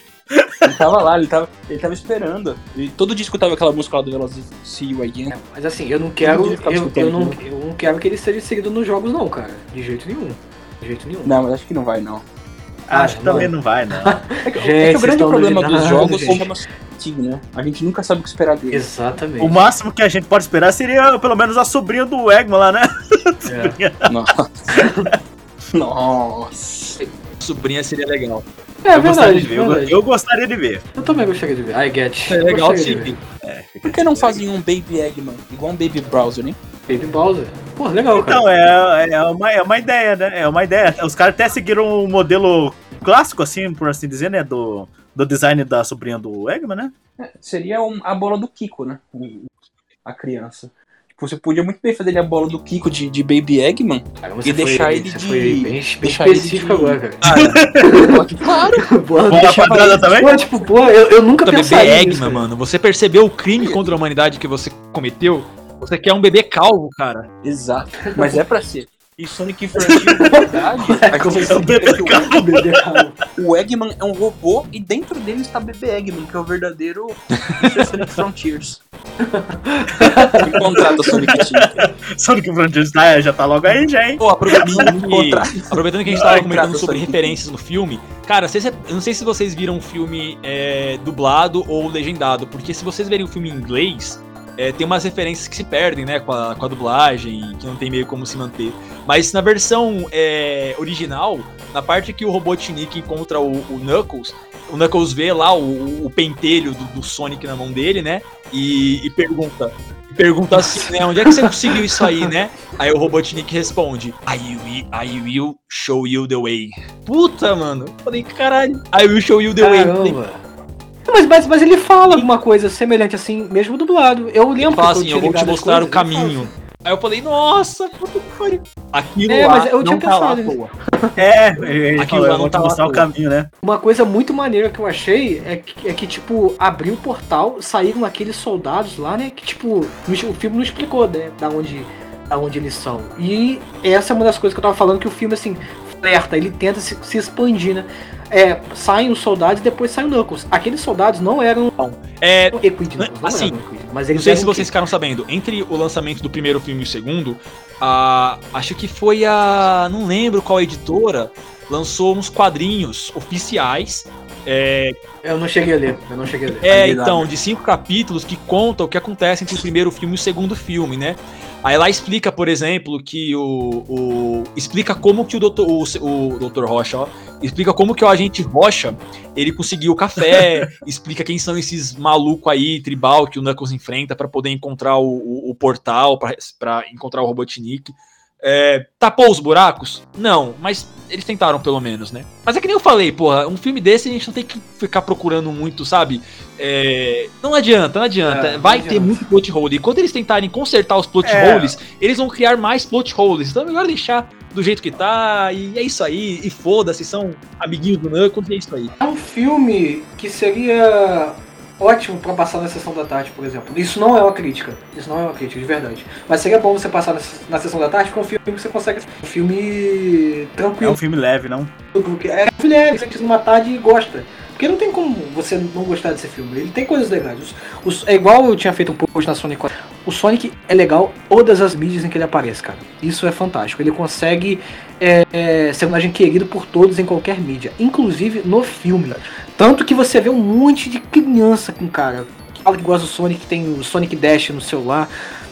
Ele tava lá, ele tava, ele tava esperando. E todo dia escutava aquela música lá do Velozes See You Again. Mas assim, eu não quero. Eu, escutando eu, não, eu não quero que ele seja seguido nos jogos, não, cara. De jeito nenhum. De jeito nenhum. Não, mas acho que não vai, não. Acho que também não vai, não. É que, Gente, é que o grande problema dos jogos gente. é o nosso antigo, né? A gente nunca sabe o que esperar dele. Exatamente. O máximo que a gente pode esperar seria pelo menos a sobrinha do Eggman lá, né? É. Nossa. Nossa. Sobrinha seria legal. É eu gostaria verdade, de ver. Eu, verdade. eu gostaria de ver. Eu também gostaria de ver. I get. É legal Gostaria sim. ver. Por que não fazem um Baby Eggman? Igual um Baby Browser, hein? Baby Bowser. Pô, legal, cara. Então, é, é, uma, é uma ideia, né? É uma ideia. Os caras até seguiram o modelo clássico, assim, por assim dizer, né? Do, do design da sobrinha do Eggman, né? Seria um- a bola do Kiko, né? A criança. Tipo, você podia muito bem fazer a bola do Kiko de, de Baby Eggman. Cara, E deixar ele de- Foi bem, bem deixar ele específico de- agora, cara. claro! Boa, Bola deixa- quadrada também? Pô, tipo, pô, eu, eu nunca Puta, bebê pensaria Eggman, mano. Você percebeu o crime contra a humanidade que você cometeu? Você quer um bebê calvo, cara. Exato. Mas é pra ser. E Sonic Frontier, na verdade, a É o bebê que o- calvo. Bebê calvo. O Eggman é um robô e dentro dele está Bebê Eggman, que é o verdadeiro Sonic Frontiers. Me contrata Sonic Team. Sonic Frontiers tá, já tá logo aí, já, hein? Pô, aproveitando que, Contra- aproveitando que a gente tava comentando sobre referências no filme, cara, eu não sei se vocês viram o filme é, dublado ou legendado, porque se vocês verem o filme em inglês, é, tem umas referências que se perdem, né, com a, com a dublagem, que não tem meio como se manter. Mas na versão é, original, na parte que o Robotnik encontra o, o Knuckles, o Knuckles vê lá o, o pentelho do, do Sonic na mão dele, né, e, e pergunta... Pergunta assim, né? Onde é que você conseguiu isso aí, né? Aí o Robotnik responde: I will, I will show you the way. Puta, mano. Falei, caralho. I will show you the way. Mas, mas, mas ele fala alguma coisa semelhante assim, mesmo dublado. Eu lembro Ele fala que assim: tinha eu vou te mostrar o coisas, fala caminho. Aí eu falei, nossa, puta que pariu. Aquilo É, lá mas eu tinha não tá lá à pensado toa. É, Aquilo falou, lá eu não tá lá o caminho, né? Uma coisa muito maneira que eu achei é que, é que, tipo, abriu o portal, saíram aqueles soldados lá, né? Que, tipo, o filme não explicou, né? Da onde, da onde eles são. E essa é uma das coisas que eu tava falando, que o filme, assim, flerta, ele tenta se, se expandir, né? É, saem os soldados e depois saem o Knuckles. Aqueles soldados não eram É, Equid, Knuckles, não assim, eram Equid, mas Não eles sei eram se vocês quê? ficaram sabendo, entre o lançamento do primeiro filme e o segundo, a, acho que foi a. Não lembro qual editora, lançou uns quadrinhos oficiais. É, Eu não cheguei a ler, eu não cheguei a ler. é, então, de cinco capítulos que contam o que acontece entre o primeiro filme e o segundo filme, né? Aí lá explica, por exemplo, que o. o- explica como que o Dr. O, o Dr. Rocha, ó. Explica como que o agente Rocha ele conseguiu o café, explica quem são esses malucos aí, tribal, que o Knuckles enfrenta pra poder encontrar o, o- o portal, pra encontrar o Robotnik. É, tapou os buracos? Não, mas eles tentaram pelo menos, né? Mas é que nem eu falei, porra, um filme desse a gente não tem que ficar procurando muito, sabe? É, não adianta, não adianta. É, não Vai adianta. ter muito plot hole. E quando eles tentarem consertar os plot É. holes, eles vão criar mais plot holes. Então é melhor deixar do jeito que tá, e é isso aí, e foda-se, são amiguinhos do Knuckles, e é isso aí. É um filme que seria ótimo pra passar na sessão da tarde, por exemplo. Isso não é uma crítica. Isso não é uma crítica, de verdade. Mas seria bom você passar na, sessão da tarde porque é um filme que você consegue. Um filme É tranquilo. um filme leve, não? É um filme leve, você assiste numa tarde e gosta. Porque não tem como você não gostar desse filme. Ele tem coisas legais. Os- os- é igual eu tinha feito um post na Sonic. O Sonic é legal todas as mídias em que ele aparece, cara. Isso é fantástico. Ele consegue é, é, personagem querido por todos em qualquer mídia, inclusive no filme. Tanto que você vê um monte de criança com cara que fala que gosta do Sonic, que tem o Sonic Dash no celular,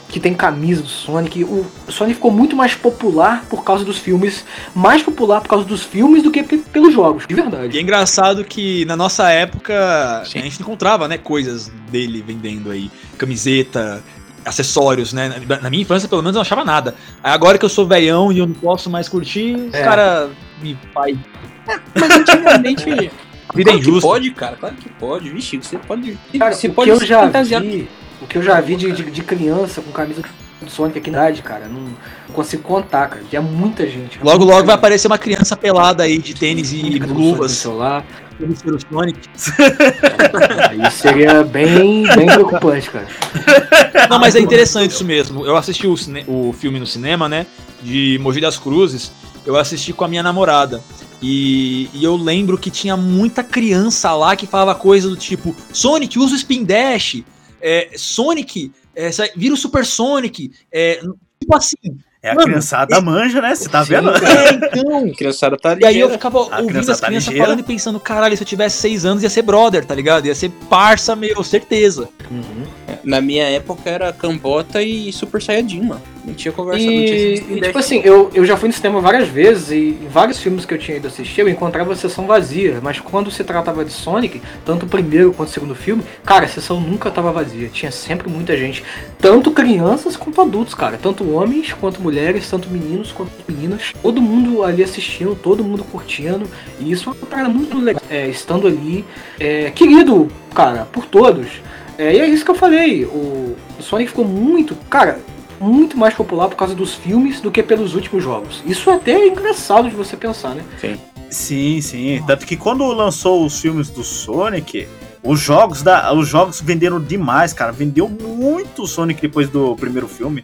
que tem camisa do Sonic. O Sonic ficou muito mais popular por causa dos filmes, mais popular por causa dos filmes do que pe- pelos jogos, de E verdade. é engraçado que na nossa época Sim. a gente encontrava, né, coisas dele vendendo aí, camiseta, acessórios, né? Na- minha infância, pelo menos, eu não achava nada. Aí agora que eu sou velhão e eu não posso mais curtir, os É. caras me faz. Mas antigamente. Vida é claro que injusta. pode, cara. Claro que pode. Vixe, você pode. Cara, você o pode que eu já fantasiar. vi, o que eu já vi de, de, de criança com camisa do Sonic aqui na idade, cara, não, não consigo contar, cara. Que é muita gente. Logo, muita logo vai aparecer uma criança pelada aí de tênis e Música do Luvas. celular. Mr. Sonic. Aí seria bem, bem preocupante, cara. Não, mas é interessante isso mesmo. Eu assisti o, cine- o filme no cinema, né? De Mogi das Cruzes. Eu assisti com a minha namorada. E, e eu lembro que tinha muita criança lá que falava coisa do tipo: Sonic, usa o Spin Dash. É, Sonic, é, vira o Super Sonic. É, tipo assim. É a Mano, criançada manja, né? Você tá Sim, vendo? cara. É, então. A criançada tá E aí eu ligeira. ficava ouvindo criança as tá crianças ligeira. falando e pensando: caralho, se eu tivesse seis anos ia ser brother, tá ligado? Ia ser parça, meu, certeza. Na minha época era Cambota e Super Saiyajin, mano. Não tinha conversa, não tinha E, e, tipo assim, eu, eu já fui no cinema várias vezes e em vários filmes que eu tinha ido assistir eu encontrava a sessão vazia. Mas quando se tratava de Sonic, tanto o primeiro quanto o segundo filme, cara, a sessão nunca tava vazia. Tinha sempre muita gente. Tanto crianças quanto adultos, cara. Tanto homens quanto mulheres, tanto meninos quanto meninas. Todo mundo ali assistindo, todo mundo curtindo. E isso é uma parada muito legal. É, estando ali, é, querido, cara, por todos. É, e é isso que eu falei. O Sonic ficou muito. Cara, muito mais popular por causa dos filmes do que pelos últimos jogos. Isso até é engraçado de você pensar, né? Sim, sim. Tanto que quando lançou os filmes do Sonic, os jogos da, os jogos venderam demais, cara. Vendeu muito o Sonic depois do primeiro filme.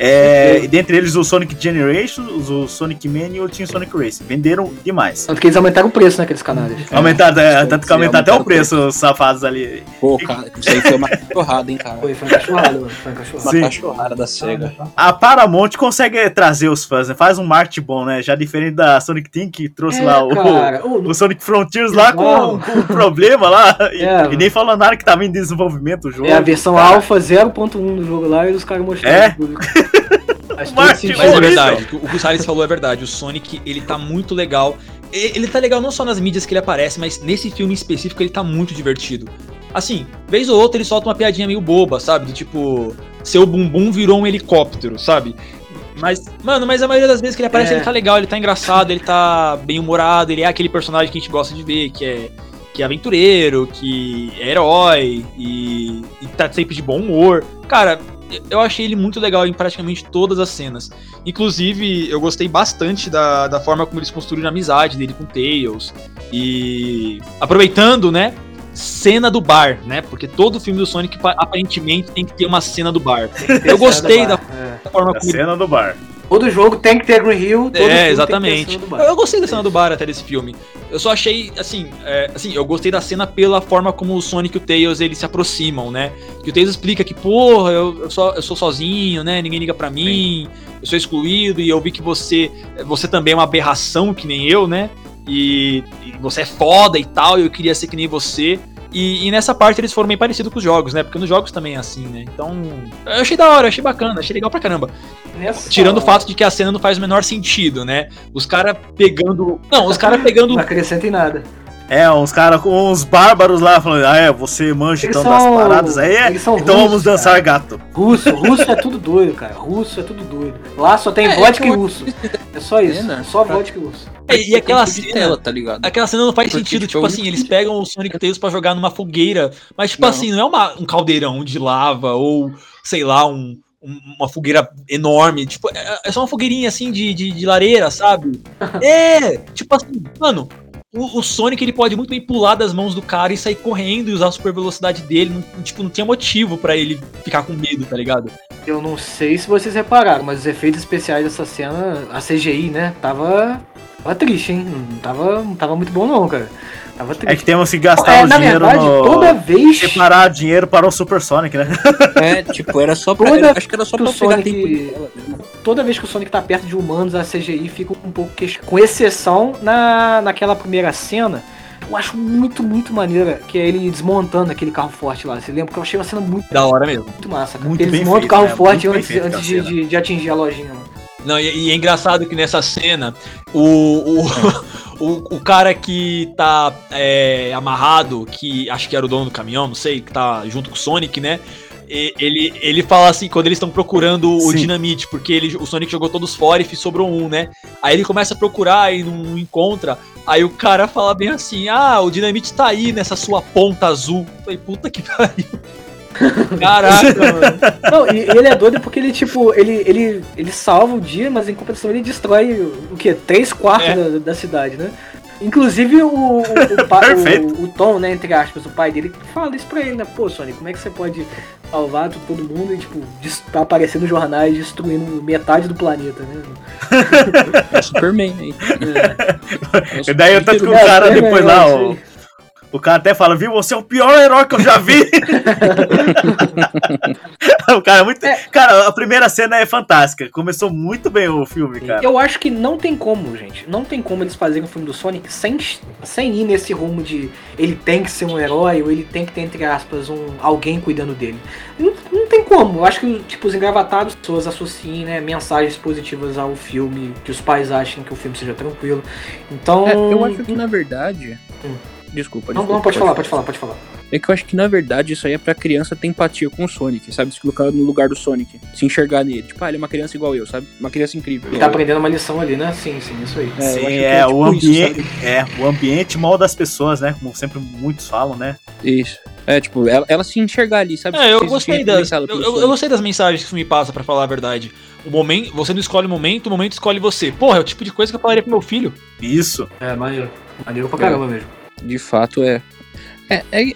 É, e dentre eles o Sonic Generations, o Sonic Mania e o Team Sonic Race. Venderam demais. Tanto que eles aumentaram o preço naqueles canais. Aumentaram, é, tanto que aumentaram até o aumentaram o preço, os safados ali. Pô, cara, isso aí foi uma cachorrada, hein, cara. Foi, foi uma cachorrada, mano. Foi uma cachorrada. Uma Sim. cachorrada da SEGA. A Paramount consegue trazer os fãs, né? faz um marketing bom, né? Já diferente da Sonic Team que trouxe É, lá o, cara, ô, o Sonic Frontiers lá com, com um problema lá. E, É. e nem falando nada que tava em desenvolvimento o jogo. É a versão cara. alpha 0.1 do jogo lá e os caras mostraram. É? Sentido. Mas é verdade, o que o Salles falou é verdade. O Sonic, ele tá muito legal. Ele tá legal não só nas mídias que ele aparece, mas nesse filme específico ele tá muito divertido. Assim, vez ou outra ele solta uma piadinha meio boba, sabe? Do tipo, seu bumbum virou um helicóptero, sabe? Mas, mano, mas a maioria das vezes que ele aparece É. ele tá legal, ele tá engraçado, ele tá bem humorado, ele é aquele personagem que a gente gosta de ver, que é, que é aventureiro, que é herói e, e tá sempre de bom humor. Cara, eu achei ele muito legal em praticamente todas as cenas. Inclusive, eu gostei bastante da, da forma como eles construíram a amizade dele com Tails. E aproveitando, né? Cena do bar, né? Porque todo filme do Sonic pa- aparentemente tem que ter uma cena do bar. Eu gostei da É. forma A como ele cena do bar. Todo jogo tem que ter Green Hill, todo filme tem que é, ter exatamente. cena do bar. Eu, eu gostei da cena do bar até desse filme. Eu só achei, assim, é, assim, eu gostei da cena pela forma como o Sonic e o Tails eles se aproximam, né? Que o Tails explica que, porra, eu, eu, só, eu sou sozinho, né? Ninguém liga pra mim, eu sou excluído, e eu vi que você, você também é uma aberração que nem eu, né? E, e você é foda e tal, e eu queria ser que nem você. E, e nessa parte eles foram bem parecidos com os jogos, né? Porque nos jogos também é assim, né? Então, eu achei da hora, achei bacana, achei legal pra caramba. Nessa Tirando o fato de que a cena não faz o menor sentido, né? Os caras pegando. Não, os caras pegando. Não acrescenta em nada. É, uns caras com uns bárbaros lá falando, ah, é, você manja Eles então são- das paradas aí, é? Então russos, vamos dançar cara. gato. Russo, russo é tudo doido, cara. Russo é tudo doido. Lá só tem É, vodka é e russo. É só isso. Cena, É só pra- vodka e russo. E, e aquela cena. tela, tá ligado? Aquela cena não faz Porque, sentido, tipo, tipo é assim, eles pegam o Sonic Tails pra jogar numa fogueira, mas tipo Não. assim, não é uma- um caldeirão de lava ou, sei lá, um, um- uma fogueira enorme. Tipo, é, é só uma fogueirinha assim de, de, de lareira, sabe? É! Tipo assim, mano. O, o Sonic ele pode muito bem pular das mãos do cara e sair correndo e usar a super velocidade dele. Não, tipo, não tinha motivo pra ele ficar com medo, tá ligado? Eu não sei se vocês repararam, mas os efeitos especiais dessa cena, a CGI, né, tava. Tava triste, hein? Não tava, não tava muito bom não, cara. Tava É que temos que gastar É, o na dinheiro verdade, no... toda vez Separar dinheiro para o Super Sonic, né? É, tipo, era só pra. Toda acho que era só que pra Sonic- tempo toda vez que o Sonic tá perto de humanos, a CGI fica um pouco queix... Com exceção na, naquela primeira cena, eu acho muito, muito maneira, que é ele desmontando aquele carro forte lá. Você lembra? Que eu achei uma cena muito, Da hora mesmo. muito massa, cara. Muito ele desmonta feito, o carro né? forte Muito antes, feito antes de, de- de atingir a lojinha. mano. Não, e, e é engraçado que nessa cena, o, o, o, o cara que tá é, amarrado, que acho que era o dono do caminhão, não sei, que tá junto com o Sonic, né? Ele, ele fala assim, quando eles estão procurando o Sim. dinamite, porque ele, o Sonic jogou todos fora e sobrou um, né? Aí ele começa a procurar e não, não encontra. Aí o cara fala bem assim: Ah, o dinamite tá aí nessa sua ponta azul. Eu falei, puta que pariu. Caraca, mano. Não, e e ele é doido porque ele, tipo, ele, ele, ele salva o dia, mas em compensação ele destrói o quê? Três quartos É. da, da cidade, né? Inclusive o, o, o, pa- o, o Tom, né, entre aspas, o pai dele, fala isso pra ele, né? Pô, Sonic, como é que você pode salvar to- todo mundo e, tipo, tá aparecendo nos jornais destruindo metade do planeta, né? É o Superman aí. É o E daí eu tanto que o É, cara é, depois é, lá, ó, aí. O cara até fala, viu, você é o pior herói que eu já vi. o cara é muito. É. Cara, a primeira cena é fantástica. Começou muito bem o filme, cara. Eu acho que não tem como, gente. Não tem como eles fazerem um filme do Sonic sem, sem ir nesse rumo de ele tem que ser um herói ou ele tem que ter, entre aspas, um, alguém cuidando dele. Não, não tem como. Eu acho que tipo, os engravatados, as pessoas associem né, mensagens positivas ao filme, que os pais achem que o filme seja tranquilo. Então. É, eu acho que na verdade. Hum. Desculpa, Não, desculpa, não, pode falar, pode falar, pode falar. É que eu acho que na verdade isso aí é pra criança ter empatia com o Sonic, sabe? Se colocar no lugar do Sonic, se enxergar nele. Tipo, ah, ele é uma criança igual eu, sabe? Uma criança incrível. Ele tá aprendendo uma lição ali, né? Sim, sim, isso aí. É, Sim, que é, tipo o isso, ambiente, sabe? é, o ambiente molda as pessoas, né? Como sempre muitos falam, né? Isso. É, tipo, ela, ela se enxergar ali, sabe? É, eu gostei das. Eu, eu- gostei das mensagens que isso me passa, pra falar a verdade. O momento, você não escolhe o momento, o momento escolhe você. Porra, é o tipo de coisa que eu falaria pro meu filho. Isso. É, maneiro. Maneiro pra caramba mesmo. De fato, é. É, é-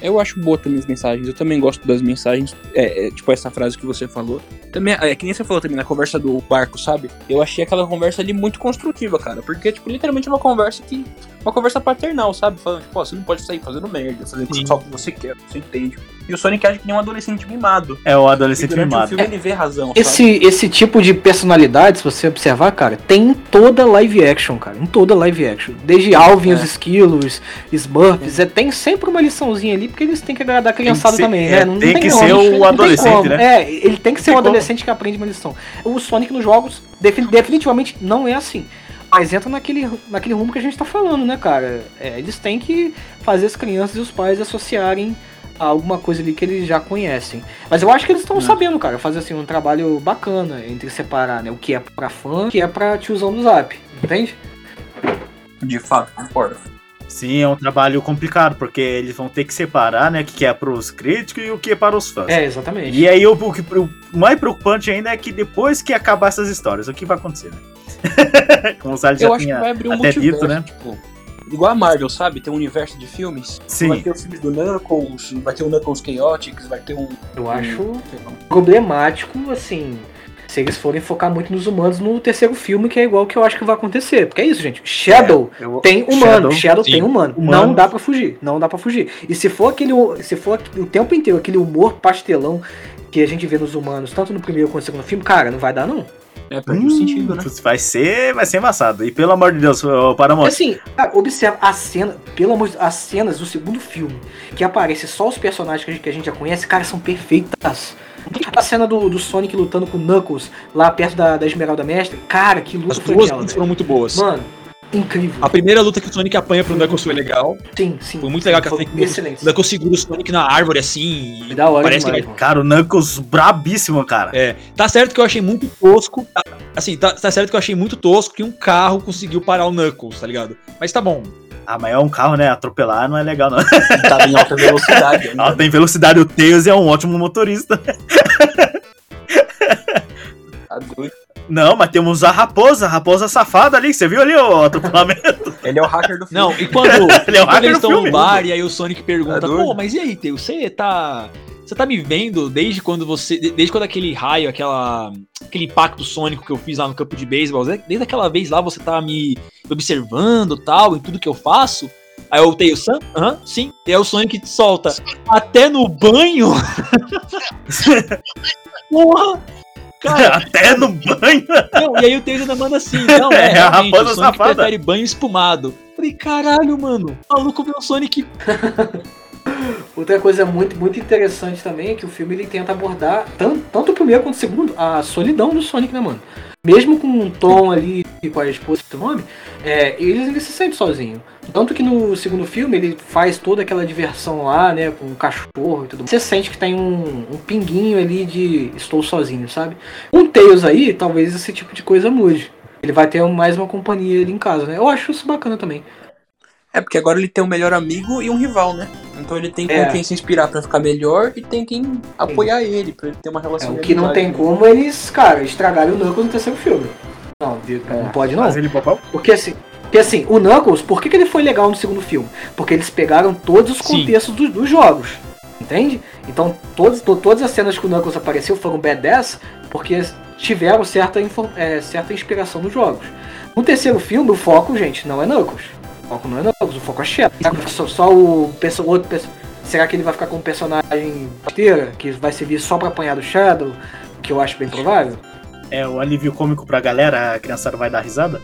Eu acho boa também as mensagens. Eu também gosto das mensagens. É, é, tipo essa frase que você falou. Também, é que nem você falou também na conversa do barco, sabe? Eu achei aquela conversa ali muito construtiva, cara. Porque, tipo, literalmente é uma conversa que. Uma conversa paternal, sabe? Falando, tipo, ó, você não pode sair fazendo merda, fazendo Sim. só o que você quer, você entende. E o Sonic age que nem um adolescente mimado. É o E adolescente durante o mimado. filme ele vê razão, sabe? Esse, esse tipo de personalidade, se você observar, cara, tem em toda live action, cara. Em toda live action. Desde Alvin, É. os Esquilos, Smurfs, é. tem sempre uma liçãozinha ali, porque eles têm que agradar a criançada ser- também, é, né? tem que como. ser o Não tem adolescente, como. né? É, ele tem que ser tem um como. adolescente que aprende uma lição. O Sonic nos jogos, defini- definitivamente não é assim. Mas entra naquele, naquele rumo que a gente tá falando, né, cara? É, eles têm que fazer as crianças e os pais associarem a alguma coisa ali que eles já conhecem. Mas eu acho que eles estão sabendo, cara, fazer assim um trabalho bacana entre separar, né, o que é pra fã, o que é pra tiozão do Zap, entende? De fato, concordo. Sim, é um trabalho complicado, porque eles vão ter que separar, né? O que é pros críticos e o que é para os fãs. É, exatamente. E aí o, o o mais preocupante ainda é que depois que acabar essas histórias, o que vai acontecer, né? Como o Salles já acho que tinha vai abrir um até multiverso, dito, né? tipo, igual a Marvel, sabe? Tem um universo de filmes. Sim. Vai ter os filmes do Knuckles, vai ter o Knuckles Chaotix, vai ter um... Eu acho problemático, assim, se eles forem focar muito nos humanos no terceiro filme, que é igual que eu acho que vai acontecer. Porque é isso, gente. Shadow É, eu- tem humano, Shadow, Shadow, tem humano. Humano. Não dá pra fugir, não dá pra fugir. E se for aquele, se for o tempo inteiro aquele humor pastelão que a gente vê nos humanos, tanto no primeiro quanto no segundo filme, cara, não vai dar não. É, perde o sentido, né? Vai ser, vai ser embaçado. E pelo amor de Deus, ô, Paramount, Assim, cara, observa a cena, pelo amor de Deus, as cenas do segundo filme, que aparece só os personagens que a gente, que a gente já conhece, cara, são perfeitas. A cena do, do Sonic lutando com o Knuckles lá perto da, da Esmeralda Mestre, cara, que luta As foi duas aquela, lutas velho? foram muito boas. Mano, incrível. A primeira luta que o Sonic apanha pro Knuckles foi legal. Sim, sim. Foi muito legal que a Sonic, excelente. o Knuckles segura o Sonic na árvore assim. e Da hora parece demais, que cara, o Knuckles brabíssimo, cara. É, tá certo que eu achei muito tosco. tá- Assim, tá, tá certo que eu achei muito tosco que um carro conseguiu parar o Knuckles, tá ligado? Mas tá bom. Ah, mas é um carro, né? Atropelar não é legal, não. Tava em alta velocidade. Ainda. tem velocidade, o Tails é um ótimo motorista. Tá doido. Não, mas temos a raposa, a raposa safada ali. Você viu ali o atropelamento? Ele é o hacker do filme. Não, e quando, Ele é o quando hacker eles do estão no bar e aí o Sonic pergunta, doido? pô, mas e aí, Teu, você tá. Você tá me vendo desde quando você. de- Desde quando aquele raio, aquela. aquele impacto sônico que eu fiz lá no campo de beisebol, desde aquela vez lá você tá me observando tal, em tudo que eu faço. Aí eu Tails, "Hã? aham, sim. E aí o Sonic te solta. Até no banho? Porra! Cara, Até no banho. não, e aí o Tails ainda manda assim, não, é, É, a o Sonic safada. prefere banho espumado. Falei, caralho, mano, o maluco viu o Sonic Outra coisa muito, muito interessante também é que o filme ele tenta abordar tanto, tanto o primeiro quanto o segundo a solidão do Sonic, né, mano? Mesmo com um tom ali com a esposa do nome, é, ele, se sente sozinho. Tanto que no segundo filme ele faz toda aquela diversão lá, né, com o cachorro e tudo mais. Você sente que tem um, um pinguinho ali de estou sozinho, sabe? O Tails aí, talvez esse tipo de coisa mude. Ele vai ter mais uma companhia ali em casa, né? Eu acho isso bacana também. É, porque agora ele tem um melhor amigo e um rival, né? Então ele tem com É. quem se inspirar pra ficar melhor e tem quem apoiar ele, pra ele ter uma É, relação o de que não tem como eles, cara, estragarem o Knuckles no terceiro filme. Não, de- não pode não. Mas ele papau. Porque assim, porque assim, o Knuckles, por que, que ele foi legal no segundo filme? Porque eles pegaram todos os Sim. contextos dos, dos jogos. Entende? Então todos, to- todas as cenas que o Knuckles apareceu foram badass porque tiveram certa, é, certa inspiração nos jogos. No terceiro filme, o foco, gente, não é Knuckles. O foco não é Knuckles, o foco é Shadow. Só, só o perso- outro perso- Será que ele vai ficar com um personagem inteira que vai servir só pra apanhar do Shadow? Que eu acho bem provável. É o alívio cômico pra galera, a criançada vai dar risada.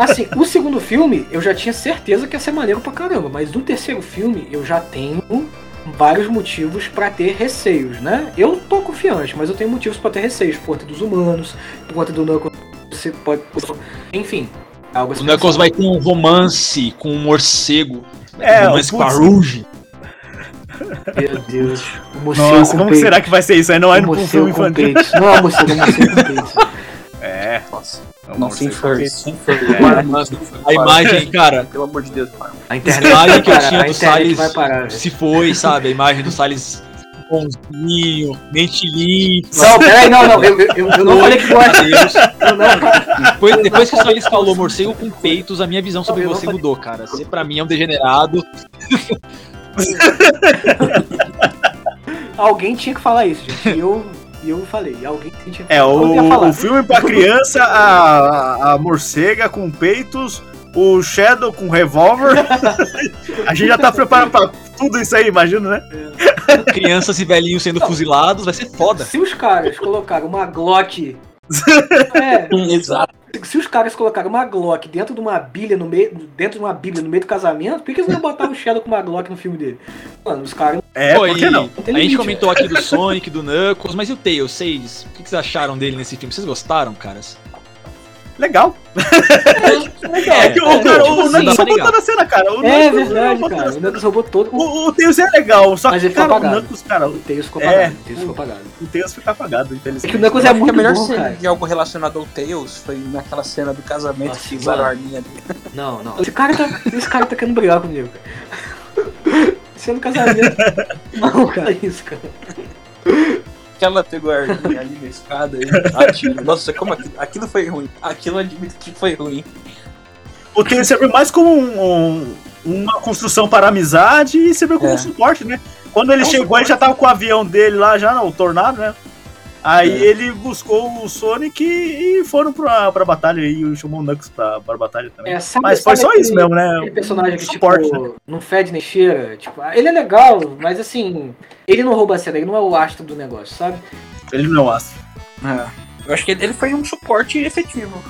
Assim, o segundo filme eu já tinha certeza que ia ser maneiro pra caramba, mas no terceiro filme eu já tenho vários motivos pra ter receios, né? Eu tô confiante, mas eu tenho motivos pra ter receios por conta dos humanos, por conta do Knuckles, você pode, enfim, algo O. Knuckles vai ter um romance com um morcego. É, um romance com a. Rouge. Meu Deus, o morcego Nossa, com como peitos. será que vai ser isso? Aí não é no morcego filme infantil. peitos. Não é o morcego, é o morcego com peitos. É. Nossa. é Não. É. Mano, sem furry, A imagem, cara, Pelo amor de Deus, para. A a internet, imagem que eu tinha a do Salles vai parar. velho. se foi, sabe? A imagem do Salles bonzinho, mente limpa. Não, peraí, não, não, eu, eu, eu não falei que gosta. Deus. Eu não, cara. Depois, depois que o Salles falou morcego com peitos, a minha visão sobre não você falei. mudou, cara. Você pra mim é um degenerado. Alguém tinha que falar isso, gente. E eu, e eu falei. Alguém tinha que É, Eu ia o, falar. o filme pra criança, a, a morcega com peitos, o Shadow com revólver. a gente já tá preparado pra tudo isso aí, imagina, né? Crianças e velhinhos sendo fuzilados, vai ser foda. Se os caras colocaram uma Glock. é, Hum, Exato. se os caras colocaram uma Glock dentro de uma bilha no meio. Dentro de uma bíblia no meio do casamento, por que eles não botaram o Shadow com uma Glock no filme dele? Mano, os caras. É, Pô, por que não? A gente comentou aqui do Sonic, do Knuckles, mas e o Tails? Vocês, o que que vocês acharam dele nesse filme? Vocês gostaram, caras? Legal. É, É que o, cara, o Sim, Knuckles só tá legal. botou na cena, cara. O É Knuckles verdade, cara. O Knuckles roubou todo. O, O, o Tails é legal, só Mas que, ele ficou cara, o. Knuckles, cara, o Tails ficou É, apagado. O Tails o- ficou apagado. o Tails fica apagado, É infelizmente. que o Knuckles é muito a melhor bom, cena cara. de algo relacionado ao Tails foi naquela cena do casamento Nossa, que usaram a arminha dele. Não, não. Esse cara tá, esse cara tá querendo brigar comigo, cara. Sendo casamento. Não, cara, isso, cara. Que ela pegou a arminha ali na escada e atirou. Nossa, como aquilo, aquilo foi ruim. Aquilo admito que foi ruim. O Tails serviu mais como um- um- uma construção para amizade e serviu como É. um suporte, né? Quando ele É um chegou, suporte. ele já tava com o avião dele lá, já, o Tornado, né? Aí É. ele buscou o Sonic e, e foram pra, pra batalha e chamou o Knuckles pra, pra batalha também. É, sabe- Mas foi só aquele- isso mesmo, né? Aquele personagem que, Suporte, tipo, né? não fede nem cheira. Tipo, ele é legal, mas assim, ele não rouba a cena, ele não é o astro do negócio, sabe? Ele não é astro. É. Eu acho que ele, ele foi um suporte efetivo.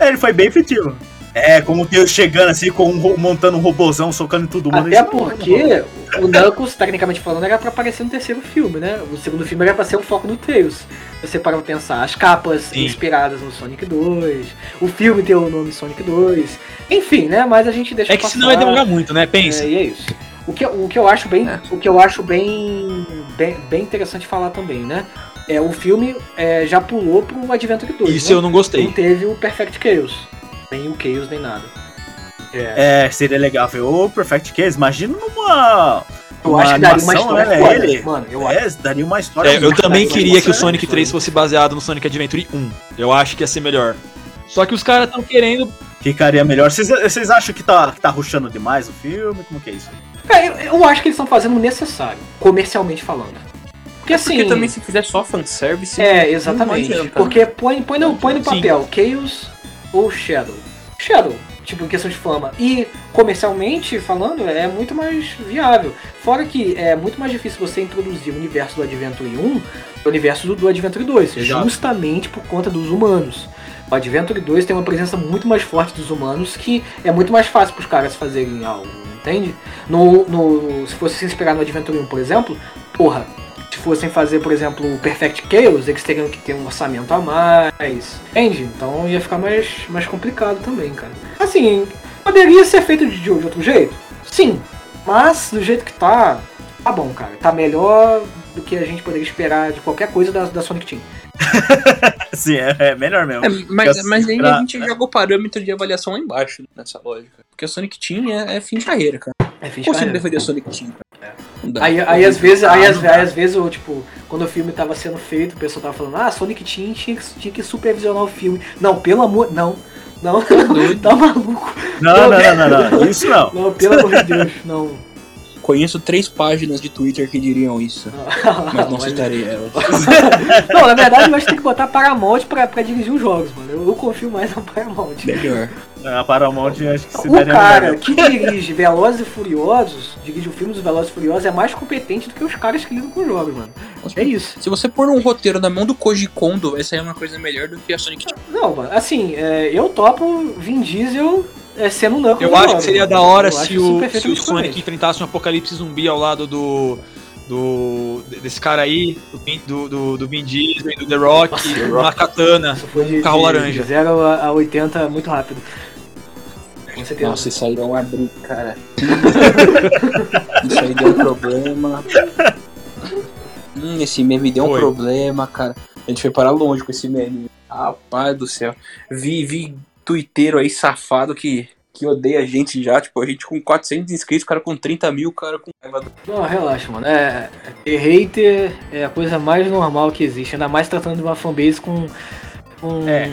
É, ele foi bem efetivo. É, como o Tails chegando assim, com um, montando um robozão, socando em todo mundo. Até não- porque o Knuckles, tecnicamente falando, era pra aparecer no terceiro filme, né? O segundo filme era pra ser o foco no Tails. Você para pra pensar, as capas Sim. inspiradas no Sonic 2, o filme tem o nome Sonic 2, enfim, né? Mas a gente deixa É que passar. senão ia demorar muito, né? Pensa. É, e é isso. O que, o que eu acho bem, É. o que eu acho bem, bem, bem interessante falar também, né? É o filme é, já pulou pro Adventure 2. Isso né? eu não gostei. Não teve o Perfect Chaos, nem o Chaos nem nada. É. É, seria legal ver o Perfect Case. Imagina numa. Eu Uma acho que daria uma história né? foda. Ele- Mano, eu acho. É, daria uma história É, eu também queria que o Sonic é, 3 fosse baseado no Sonic Adventure 1. Eu acho que ia ser melhor. Só que os caras estão querendo. Ficaria melhor. Vocês, acham que tá, que tá rushando demais o filme? Como que é isso? É, eu, eu acho que eles estão fazendo o necessário, comercialmente falando. Porque assim. Porque também se fizer só fanservice. É, não exatamente. adianta, né? Porque põe, põe, no, põe no Sim. papel Chaos ou Shadow. Shadow, tipo, em questão de fama. E comercialmente falando, é muito mais viável. Fora que é muito mais difícil você introduzir o universo do Adventure 1 o universo do, do Adventure 2, Exato. justamente por conta dos humanos. O Adventure 2 tem uma presença muito mais forte dos humanos que é muito mais fácil para os caras fazerem algo, entende? No, no, se fosse se inspirar no Adventure 1, por exemplo, porra, fossem fazer, por exemplo, o Perfect Chaos, eles teriam que ter um orçamento a mais, entende? Então ia ficar mais, mais complicado também, cara. Assim, poderia ser feito de, de outro jeito? Sim, mas do jeito que tá, tá bom, cara. Tá melhor do que a gente poderia esperar de qualquer coisa da, da Sonic Team. Sim, é, é melhor mesmo. É, mas, mas aí pra- a gente joga o parâmetro de avaliação lá embaixo nessa lógica. Porque o Sonic Team é, é fim de carreira, cara. É fim de Como você carreira. defender o Sonic Team, cara? Não dá. Aí, aí às vezes, aí, às, aí às vezes eu, tipo, quando o filme tava sendo feito, o pessoal tava falando, ah, Sonic Team tinha, que- tinha que supervisionar o filme. Não, pelo amor. Não. Não, tá maluco. Não, não, não, não, não. Isso não. Não, pelo amor de Deus, não. Conheço três páginas de Twitter que diriam isso. Mas não Mas- citarei elas. Não, na verdade eu acho que tem que botar Paramount pra, pra dirigir os jogos, mano. Eu, eu confio mais na Paramount. Melhor. A Paramount acho que se O cara que dirige Velozes e Furiosos, dirige o filme dos Velozes e Furiosos, é mais competente do que os caras que lidam com os jogos, mano. É isso. Se você pôr um roteiro na mão do Koji Kondo, vai sair uma coisa melhor do que a Sonic. Não, mano, assim, é, eu topo Vin Diesel é, sendo um Eu acho que seria mano. da hora se o, se o Sonic enfrentasse um apocalipse zumbi ao lado do. do desse cara aí, do, Vin- do, do, Vin Diesel do The Rock, The uma katana. De, carro de- laranja. de 0 a, a 80 muito rápido. Com certeza. Nossa, isso aí deu uma briga, cara. isso aí deu um problema. Hum, esse meme deu um Foi. problema, cara. A gente foi parar longe com esse meme. Rapaz do céu. Vi, vi tuiteiro aí safado que, que odeia a gente já. Tipo, a gente com 400 inscritos, o cara com 30 mil, o cara com Não, relaxa, mano. É, ter hater é a coisa mais normal que existe, ainda mais tratando de uma fanbase com. Com... É.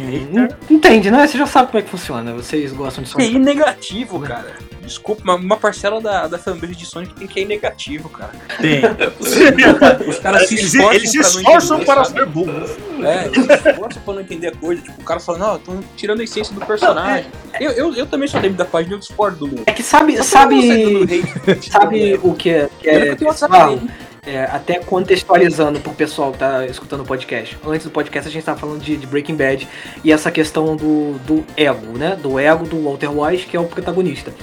Entende, né? Você já sabe como é que funciona. Vocês gostam de QI Sonic. negativo, cara. Desculpa, mas uma parcela da, da fanbase de Sonic tem QI negativo, cara. Tem. Os caras se Eles, esforçam, eles se pra não esforçam entender, para sabe? ser burros. É, eles se esforçam pra não entender a coisa. Tipo, o cara fala, não, estão tirando a essência do personagem. Eu, eu, eu também sou dentro da página, eu discordo do meu. É que sabe, sabe, sabe o que é, que Eu é nunca É, até contextualizando pro pessoal que tá escutando o podcast. Antes do podcast a gente tava falando de, de Breaking Bad e essa questão do, do ego, né? Do ego do Walter White, que é o protagonista.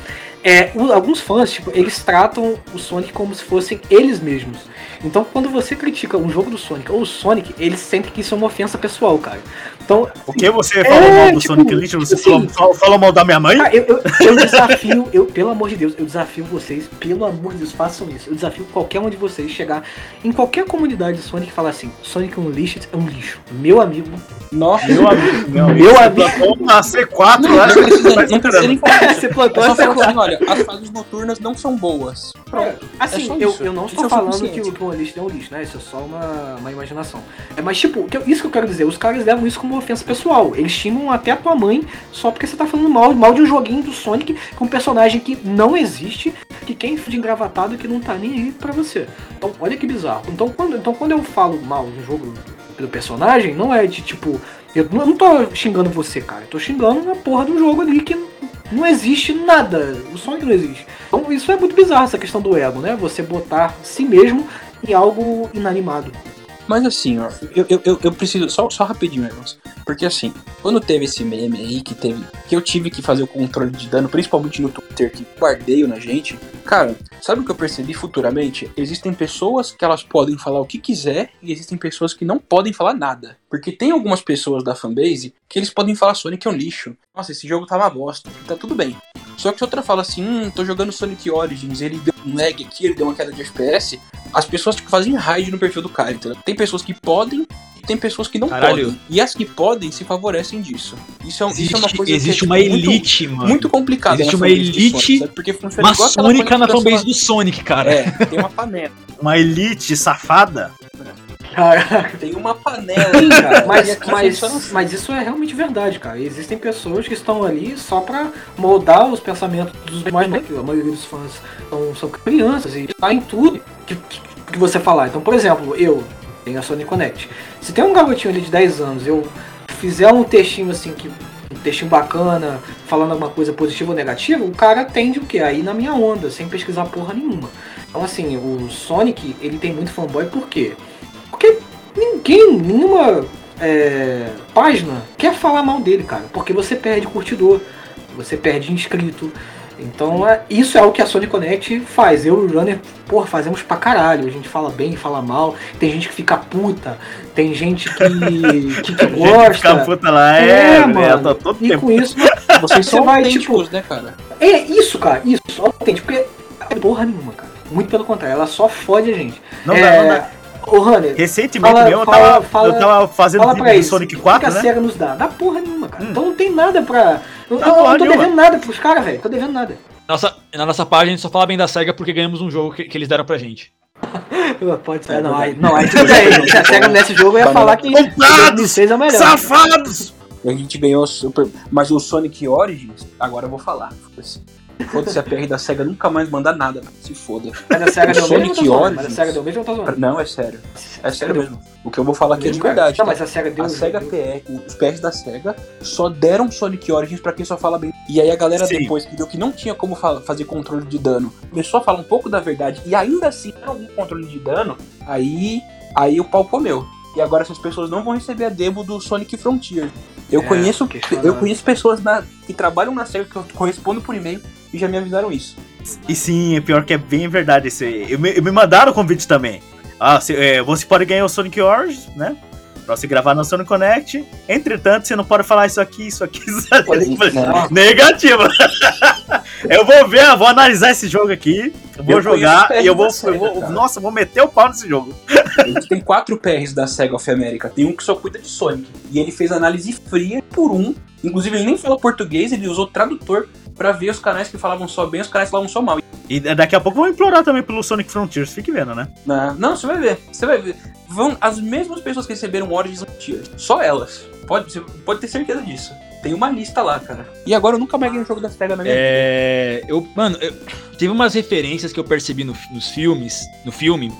É, alguns fãs, tipo, eles tratam o Sonic como se fossem eles mesmos. Então, quando você critica um jogo do Sonic ou o Sonic, eles sentem que isso é uma ofensa pessoal, cara. Então, Por que você falou É, mal do tipo, Sonic Lynch? Você assim- falou, falou- falou mal da minha mãe? Cara, eu, eu, eu desafio, eu, pelo amor de Deus, eu desafio vocês, pelo amor de Deus, façam isso. Eu desafio qualquer um de vocês chegar em qualquer comunidade de Sonic e falar assim: Sonic Unleashed é um lixo. Meu amigo, Nossa, Meu amigo, meu amigo. Meu você amigo. plantou uma C4 não, lá. não precisa, não precisa nem falar isso. você É plantou falar assim, coisa. olha, as fases noturnas não são boas. Pronto. Assim, É eu, eu não estou é falando que, o- que o Unleashed é um lixo, né? Isso é só uma, uma imaginação. É, mas, tipo, isso que eu quero dizer, os caras levam isso como ofensa pessoal. Eles xingam até a tua mãe só porque você tá falando mal, mal de um joguinho do Sonic com um personagem que não existe, que quem de engravatado que não tá nem aí pra você. Então, olha que bizarro. Então quando, então, quando eu falo mal do jogo do personagem, não é de tipo. Eu não não tô xingando você, cara. Eu tô xingando a porra do jogo ali que não existe nada. O Sonic não existe. Então isso é muito bizarro, essa questão do ego, né? Você botar si mesmo em algo inanimado. Mas assim, ó, eu, eu, eu, preciso, só, só rapidinho, irmãos. Porque assim, quando teve esse meme aí que teve. Que eu tive que fazer o controle de dano, principalmente no Twitter, que guardeio na gente. Cara, sabe o que eu percebi futuramente? Existem pessoas que elas podem falar o que quiser e existem pessoas que não podem falar nada. Porque tem algumas pessoas da fanbase que eles podem falar Sonic é um lixo. Nossa, esse jogo tá uma bosta. Tá tudo bem. Só que se outra fala assim, hum, tô jogando Sonic Origins, ele deu um lag aqui, ele deu uma queda de FPS, as pessoas tipo, fazem raid no perfil do cara, entendeu? Tem pessoas que podem tem pessoas que não Caralho. podem. E as que podem se favorecem disso. Isso é, isso Existe, é uma coisa existe que é, uma tipo, muito- elite, mano. Muito complicada. Existe uma elite Sonic? Porque funciona maçônica na fanbase do Sonic, cara. É, tem uma panela. Uma elite safada. Caraca. Tem uma panela. Sim, cara, mas, mas, mas isso é realmente verdade, cara. Existem pessoas que estão ali só pra moldar os pensamentos dos mais novos. A maioria dos fãs são, são crianças e tá em tudo que, que, que você falar. Então, por exemplo, eu tenho a Sony Connect. Se tem um garotinho ali de 10 anos, eu fizer um textinho assim que. Um textinho bacana, falando alguma coisa positiva ou negativa, o cara tende o quê? Aí na minha onda, sem pesquisar porra nenhuma. Então assim, o Sonic, ele tem muito fanboy por quê? Ninguém, nenhuma é, página quer falar mal dele, cara. Porque você perde curtidor, você perde inscrito. Então é, isso é o que a Sony Connect faz. Eu e o Runner, porra, fazemos pra caralho. A gente fala bem, fala mal. Tem gente que fica puta, tem gente que, que, que Fica gosta. puta lá, É, é, mano. tô todo E tempo. com isso, Vocês Você vai, autênticos, né, cara? é isso, cara, isso, autêntico. Porque é porra nenhuma, cara. Muito pelo contrário, ela só fode a gente. Não é, dá, não dá. Ô, Runner, Recentemente Fala- mesmo, eu, fala- tava, fala- eu tava fazendo Fala vídeo pra do Sonic o que 4, que a né? SEGA nos dá? Dá porra nenhuma, cara. Hum. Então não tem nada pra. Eu, Dá eu não tô nenhuma. devendo nada pros caras, velho. Tô devendo nada. Nossa, na nossa página a gente só fala bem da SEGA porque ganhamos um jogo que, que eles deram pra gente. Pode ser. não, aí, não, aí tudo bem. Se a SEGA nesse jogo, eu ia Tá falar que Comprados! 2006 é melhor. Safados! A gente ganhou super. Mas o Sonic Origins, agora eu vou falar. Foda-se Foda-se a PR da SEGA nunca mais mandar nada, se foda. Mas a SEGA deu mesmo Sonic tá zoando? Mas a Origins. SEGA deu mesmo ou tá zoando? Não, é sério. É sério Deu. mesmo. O que eu vou falar aqui é de Mesmo, verdade. Não, tá? mas a SEGA deu. A SEGA deu. PR, os PRs da SEGA só deram Sonic Origins pra quem só fala bem. E aí a galera Sim. depois que viu que não tinha como fa- fazer controle de dano, começou a falar um pouco da verdade e ainda assim tinha algum controle de dano, aí, aí o pau comeu. E agora essas pessoas não vão receber a demo do Sonic Frontier. Eu É, conheço eu conheço pessoas na- que trabalham na SEGA que eu correspondo por e-mail e já me avisaram isso. E sim, é pior que é bem verdade isso. Eu me, me mandaram o convite também. Ah, você, é, você pode ganhar o Sonic Origins, né? Pra você gravar no Sonic Connect. Entretanto, você não pode falar isso aqui, isso aqui, isso aqui. Não. Negativo. eu vou ver, eu vou analisar esse jogo aqui. Vou Eu jogar e eu vou, eu vou- cara. Nossa, eu vou meter o pau nesse jogo. A gente tem quatro PRs da SEGA of America. Tem um que só cuida de Sonic. E ele fez análise fria por um. Inclusive, ele nem fala português, ele usou tradutor pra ver os canais que falavam só bem e os canais que falavam só mal. E daqui a pouco vou implorar também pelo Sonic Frontiers, fique vendo, né? Na- Não, você vai ver. Você vai ver. Vão as mesmas pessoas que receberam Origins Frontier. Só elas. Pode, pode ter certeza disso. Tem uma lista lá, cara. E agora eu nunca mais ganhei um jogo da SEGA na minha vida. É. Eu, mano, eu- teve umas referências que eu percebi no- nos filmes, no filme,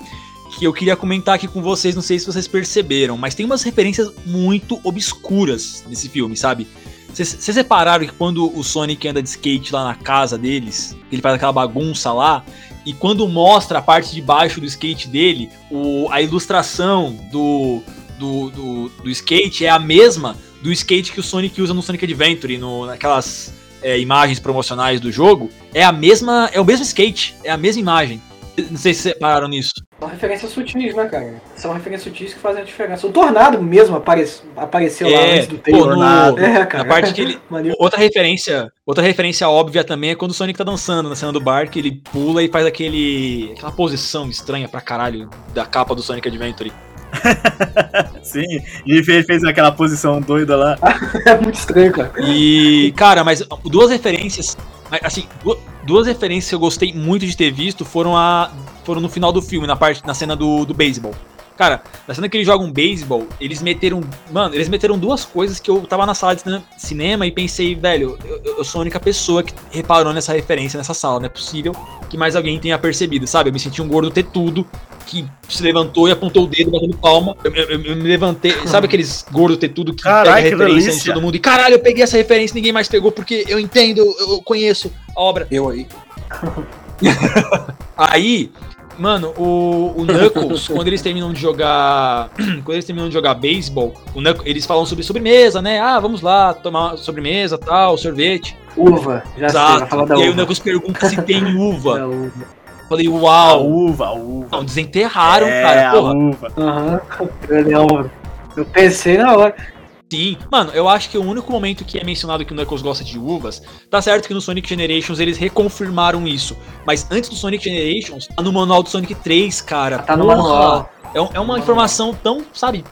que eu queria comentar aqui com vocês, não sei se vocês perceberam, mas tem umas referências muito obscuras nesse filme, sabe? Vocês vocês repararam que quando o Sonic anda de skate lá na casa deles, ele faz aquela bagunça lá, e quando mostra a parte de baixo do skate dele, o, a ilustração do, do, do, do skate é a mesma do skate que o Sonic usa no Sonic Adventure, no, naquelas é, imagens promocionais do jogo, é a mesma. É o mesmo skate, é a mesma imagem. Não sei se vocês repararam nisso. São referências sutis, né, cara? São referências sutis que fazem a diferença. O Tornado mesmo apare... apareceu lá É, antes do pô, no- Tornado. É, cara. Na parte que ele. Outra referência, outra referência óbvia também é quando o Sonic tá dançando na cena do bar, que ele pula e faz aquele. aquela posição estranha pra caralho da capa do Sonic Adventure. Sim, e ele fez, fez aquela posição doida lá. É muito estranho, cara. E, cara, mas duas referências. Assim, du- duas referências que eu gostei muito de ter visto foram, a, foram no final do filme, na parte na cena do, do beisebol. Cara, na cena que eles jogam beisebol, eles meteram. Mano, eles meteram duas coisas que eu tava na sala de cine- cinema e pensei, velho, eu, eu sou a única pessoa que reparou nessa referência nessa sala. Não é possível que mais alguém tenha percebido, sabe? Eu me senti um gordo tetudo que se levantou e apontou o dedo batendo palma. Eu, eu- eu me levantei. Sabe aqueles gordo tetudo que Carai, pega que referência delícia. de todo mundo? E caralho, eu peguei essa referência e ninguém mais pegou porque eu entendo, eu, eu conheço a obra. Eu aí. Aí, mano, o, o Knuckles, quando eles terminam de jogar. quando eles terminam de jogar beisebol, o Knuckles- eles falam sobre sobremesa, né? Ah, vamos lá, tomar sobremesa, tal, sorvete. Uva. Já sei, vai falar da E aí o. Knuckles pergunta se tem uva. Uva. Falei, A uau. uva, a uva. Não, desenterraram, é, cara. a Porra. uva. Aham. Lembro. Eu pensei na hora. Sim. Mano, eu acho que o único momento que é mencionado que o Knuckles gosta de uvas, tá certo que no Sonic Generations eles reconfirmaram isso. Mas antes do Sonic Generations, tá no manual do Sonic 3, cara. Tá no manual. É, é uma informação tão, sabe,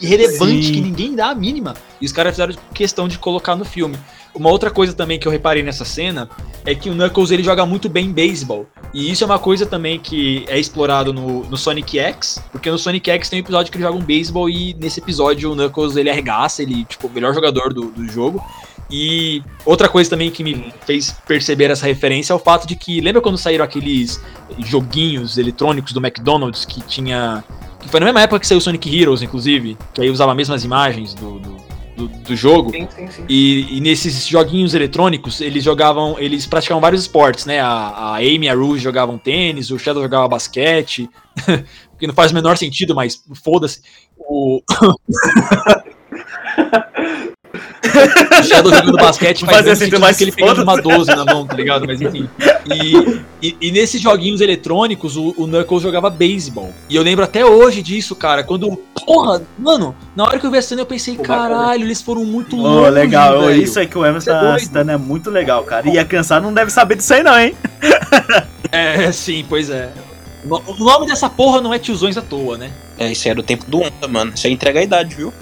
irrelevante Sim. que ninguém dá a mínima. E os caras fizeram questão de colocar no filme. Uma outra coisa também que eu reparei nessa cena é que o Knuckles ele joga muito bem beisebol. E isso é uma coisa também que é explorado no, no Sonic X, porque no Sonic X tem um episódio que ele joga um beisebol e nesse episódio o Knuckles ele arregaça, ele tipo o melhor jogador do, do jogo. E outra coisa também que me fez perceber essa referência é o fato de que lembra quando saíram aqueles joguinhos eletrônicos do McDonald's que tinha foi na mesma época que saiu Sonic Heroes, inclusive, que aí usava as mesmas imagens do, do, do, do jogo. Sim, sim, sim. E, e nesses joguinhos eletrônicos, eles jogavam, eles praticavam vários esportes, né? A, a Amy e a Rouge jogavam tênis, o Shadow jogava basquete, que não faz o menor sentido, mas foda-se. O... o Shadow jogando basquete faz menos sentido, mas que ele pegando uma foda-se. 12 na mão, tá ligado? Mas enfim. E, e, e nesses joguinhos eletrônicos, o, o Knuckles jogava beisebol. E eu lembro até hoje disso, cara. Quando. Porra, mano, na hora que eu vi a cena, eu pensei, caralho, eles foram muito Ô, longe. legal, velho. isso aí que o Emerson é tá citando é muito legal, cara. E a criançada não deve saber disso aí, não, hein? É, sim, pois é. O nome dessa porra não é tiozões à toa, né? É, isso aí era o tempo do Onda, mano. Isso aí entrega a idade, viu?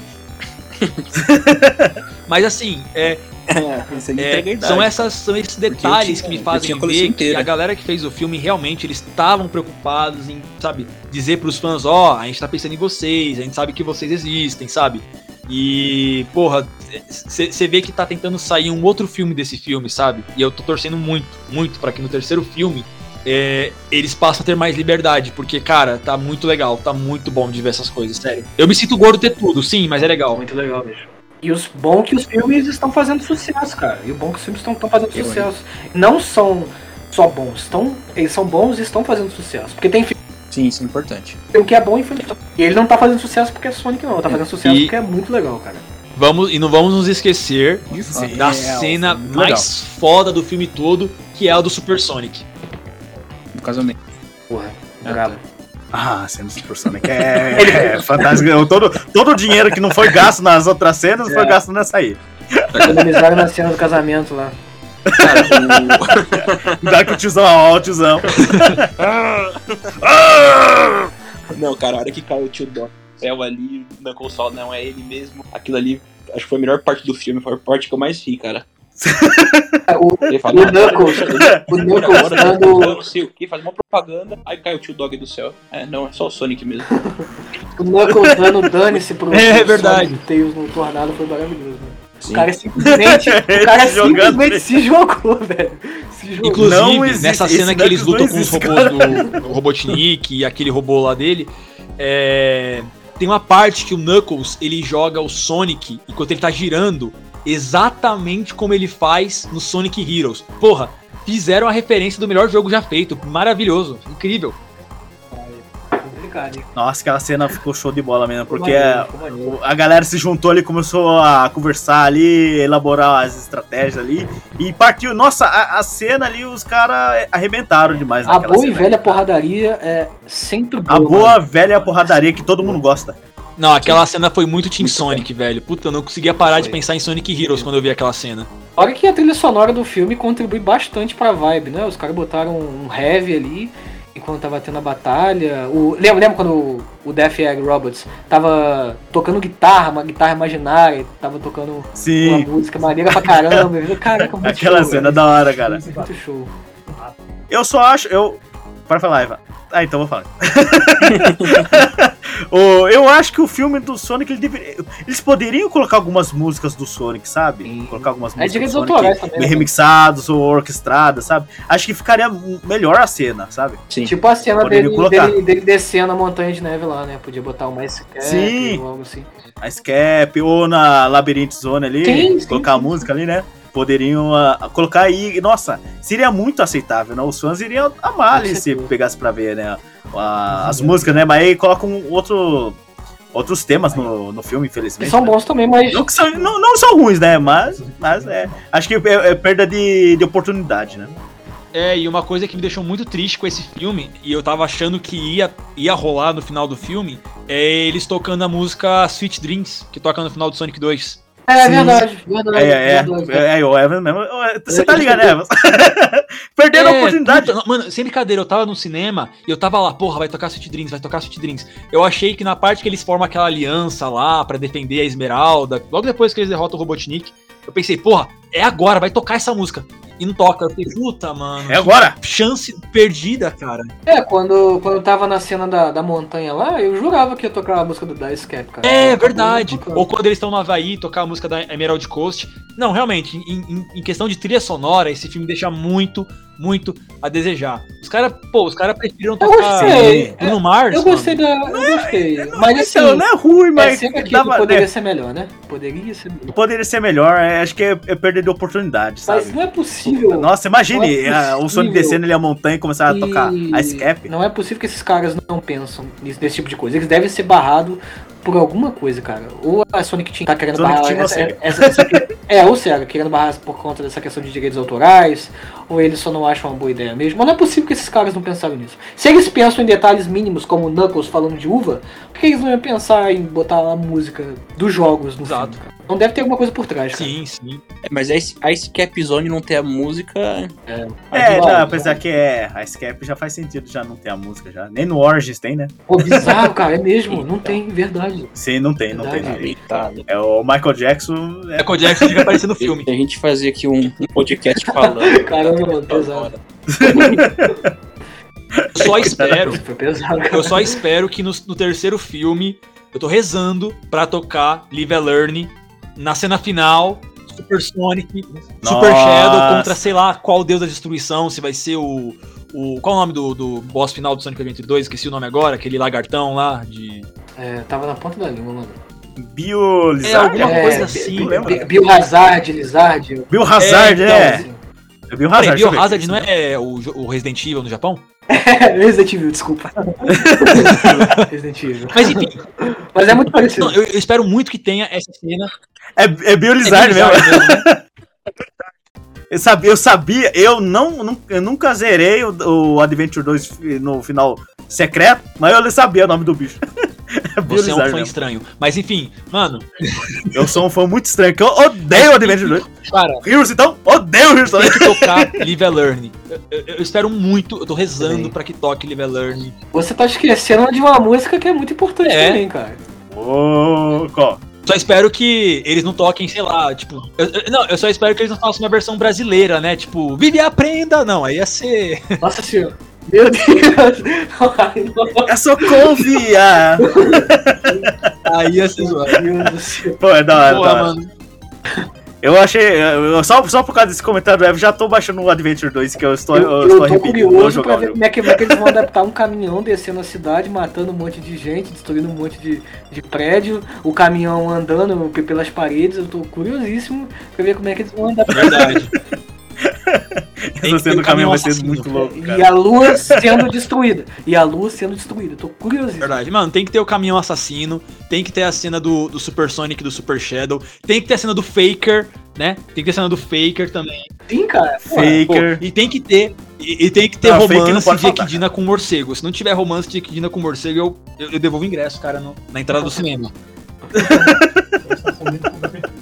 Mas assim, é, é, idade. são, essas, são esses detalhes tinha- que me fazem ver que a galera que fez o filme realmente eles estavam preocupados em, sabe, dizer pros fãs, ó, a gente tá pensando em vocês, a gente sabe que vocês existem, sabe? E, porra, você vê que tá tentando sair um outro filme desse filme, sabe? E eu tô torcendo muito, muito pra que no terceiro filme é, eles passem a ter mais liberdade, porque, cara, tá muito legal, tá muito bom de ver essas coisas, sério. Eu me sinto gordo ter tudo, sim, mas é legal. Muito legal mesmo. E os bom que os filmes estão fazendo sucesso, cara. E o bom que os filmes estão fazendo Eu, sucesso. Não são só bons, estão, eles são bons e estão fazendo sucesso. Porque tem Sim, isso é importante. filme que é bom e filme não. E ele não tá fazendo sucesso porque é Sonic, não. Tá fazendo sucesso E- porque é muito legal, cara. Vamos, e não vamos nos esquecer Sim, da é, cena muito mais foda do filme todo, que é a do Super Sonic. Casamento. Porra, Ah, brabo. Ah, cena Super Sonic é, é fantástico. Todo, todo o dinheiro que não foi gasto nas outras cenas foi gasto nessa aí. Economizaram na cena do casamento lá. Cara, Dá que o tiozão, ó, o tiozão. o... Não, cara, a hora que caiu o tio no céu ali, o Knuckles fala, não, é ele mesmo. Aquilo ali, acho que foi a melhor parte do filme, foi a parte que eu mais ri, cara. O, Ele o fala, não, Knuckles, o Knuckles dando. sei o que, faz uma propaganda, aí cai o tio Dog do céu. É, não, é só o Sonic mesmo. O Knuckles dando dane-se pro É, pro verdade. Sonic Tails no tornado foi maravilhoso, né? O cara simplesmente, o cara simplesmente se jogou, velho. Se jogou. Inclusive, Não existe, nessa cena que eles lutam com os robôs do, do Robotnik e aquele robô lá dele, é, tem uma parte que o Knuckles ele joga o Sonic enquanto ele tá girando, exatamente como ele faz no Sonic Heroes. Porra, fizeram a referência do melhor jogo já feito. Maravilhoso, incrível. Nossa, aquela cena ficou show de bola mesmo, porque maneiro, a, ficou maneiro. a galera se juntou ali, começou a conversar ali, elaborar as estratégias ali, e partiu. Nossa, a, a cena ali, os caras arrebentaram demais A boa e cena. velha porradaria é sempre boa. A boa mano. velha porradaria que todo mundo gosta. Não, aquela cena foi muito Team Sonic, velho. Puta, eu não conseguia parar de Foi. pensar em Sonic Heroes quando eu vi aquela cena. Olha que a trilha sonora do filme contribui bastante pra vibe, né? Os caras botaram um heavy ali enquanto tava tendo a batalha. O, lembra, lembra quando o, o Death Egg Robots tava tocando guitarra, uma guitarra imaginária, tava tocando uma Sim, música maneira pra caramba. Caraca, muito aquela show, cena velho. da hora, cara. Muito show. Eu só acho. Eu. Para falar, Eva. Ah, então vou falar. O- eu acho que o filme do Sonic, ele deveria- eles poderiam colocar algumas músicas do Sonic, sabe? Sim. Colocar algumas É músicas do direitos Sonic autorais também, né? remixadas ou orquestradas, sabe? Acho que ficaria melhor a cena, sabe? Sim. Tipo a cena dele, dele, dele descendo a montanha de neve lá, né? Podia botar uma Cap Sim. ou algo assim. A Scap ou na Labyrinth Zone ali, Sim, sim, colocar a sim. música ali, né? Poderiam ah, colocar aí. Nossa, seria muito aceitável, né? Os fãs iriam amar ali se pegasse pra ver, né? A- as músicas, né? Mas aí colocam outro, outros temas no, no filme, Que infelizmente. são né? bons também, mas Não, que são, não, não são ruins, né? Mas, mas é. Acho que é, é perda de, de oportunidade, né? É, e uma coisa que me deixou muito triste com esse filme, e eu tava achando que ia, ia rolar no final do filme, é eles tocando a música Sweet Dreams, que toca no final do Sonic 2. É Sim. verdade, verdade, É, é, verdade. é, é, o Evan mesmo. Você tá ligado, né, Evan? Perderam a É, oportunidade. puta, mano, sem brincadeira, eu tava no cinema e eu tava lá, porra, vai tocar Sweet Dreams, vai tocar Sweet Dreams. Eu achei que na parte que eles formam aquela aliança lá pra defender a Esmeralda, logo depois que eles derrotam o Robotnik, eu pensei, porra, é agora, vai tocar essa música. E não toca. Eu fiquei, puta, mano. É agora. Chance perdida, cara. É, quando, quando eu tava na cena da, da montanha lá, eu jurava que ia tocar a música do Dice Cap, cara. É Acabou verdade. Ou quando eles estão no Havaí, tocar a música da Emerald Coast. Não, realmente, em, em- em questão de trilha sonora, esse filme deixa muito, muito a desejar. Os caras, pô, os caras preferiram Eu tocar gostei. Bruno Mars. Eu gostei mano. da. Eu gostei. Mas assim. Então, não é ruim, É mas sempre aquilo dava, poderia né, ser melhor, né? Poderia ser melhor. poderia ser melhor. é, acho que é, é perder de oportunidade, sabe? Mas não é possível. Nossa, imagine Não é o Sonic descendo ali a montanha e começar a tocar E a Scap. Não é possível que esses caras não pensam nisso- nesse tipo de coisa. Eles devem ser barrados por alguma coisa, cara. Ou a Sonic Team tá querendo Sonic barrar Team essa, Sega. essa, essa- É, ou Sega, querendo barrar por conta dessa questão de direitos autorais, ou eles só não acham uma boa ideia mesmo. Mas não é possível que esses caras não pensaram nisso. Se eles pensam em detalhes mínimos, como o Knuckles falando de uva, por que eles não iam pensar em botar a música dos jogos no Exato. filme, Não deve ter alguma coisa por trás, cara. Sim, sim. É, mas a Ice- Ice Cap Zone não ter a música. É, Mas, não, ó, apesar que é, a Scap já faz sentido já não ter a música já. Nem no Origins tem, né? Pô, bizarro, cara, é mesmo. Não tem, verdade. Sim, não tem, não tem. Verdade. direito. Lamentável. É o Michael Jackson. É, Michael Jackson devia aparecer no filme. A gente fazer aqui um, um podcast falando. Caramba, mano, pesado. Eu só espero, Foi pesado, eu só espero que no, no terceiro filme, eu tô rezando pra tocar Live and Learn na cena final, Super Sonic, Super Nossa. Shadow contra sei lá qual deus da destruição, se vai ser o. o qual é o nome do, do boss final do Sonic Adventure 2? Esqueci o nome agora, aquele lagartão lá de. É, tava na ponta da língua, mano. Bio É, Lizard? alguma É, coisa assim. não lembro. Bi- Biohazard, Lizard. Bio Hazard, É, é. Então, É Bio Peraí, Hazard. eu ver Biohazard não é o, o Resident Evil no Japão? assim. Resident Evil, desculpa. Resident Evil. Mas enfim, Mas é muito parecido. não, eu, eu espero muito que tenha essa cena. É, é Bio É mesmo. Mesmo, né? Eu sabia, eu sabia, eu não, eu nunca zerei o, o Adventure 2 fi- no final secreto, mas eu sabia o nome do bicho. Você é um fã mesmo. estranho. Mas enfim, mano, Eu sou um fã muito estranho, que eu odeio o Adventure 2. cara, Heroes, então, odeio o Heroes tem também. que tocar Live and Learn. Eu, eu- eu espero muito, eu tô rezando Também. pra que toque Live and Learn. Você tá esquecendo de uma música que é muito importante É. também, cara. Ô, qual? Só espero que eles não toquem, sei lá, tipo. eu- eu- não, eu só espero que eles não façam uma versão brasileira, né? Tipo, vive e aprenda! Não, aí ia ser. Nossa senhora. Meu Deus. Ai, não. É Sokovia! Aí ia ser zoado. Meu Deus do céu. Pô, é da hora, da Porra, hora. mano. Eu achei, eu- só, só por causa desse comentário do Evo, já tô baixando o Adventure 2, que eu estou, Eu, eu, eu estou tô curioso pra ver como é, que, como é que eles vão adaptar um caminhão descendo a cidade, matando um monte de gente, destruindo um monte de, de prédio, o caminhão andando pe- pelas paredes. Eu tô curiosíssimo pra ver como é que eles vão adaptar. Verdade. Tem Essa que ter cena do caminhão vai ser muito louco, E cara. a lua sendo destruída. E a lua sendo destruída. Eu tô curiosíssimo. Verdade. Mano, tem que ter o caminhão assassino, tem que ter a cena do, do Super Sonic e do Super Shadow, tem que ter a cena do Faker, né? Tem que ter a cena do Faker também. Sim, cara. Pô, Pô, Faker. e tem que ter. E, e tem que ter Não, não romance pode de Equidina com morcego. Se não tiver romance de Equidina com morcego, eu, eu, eu devolvo ingresso, cara, no- na entrada do cinema.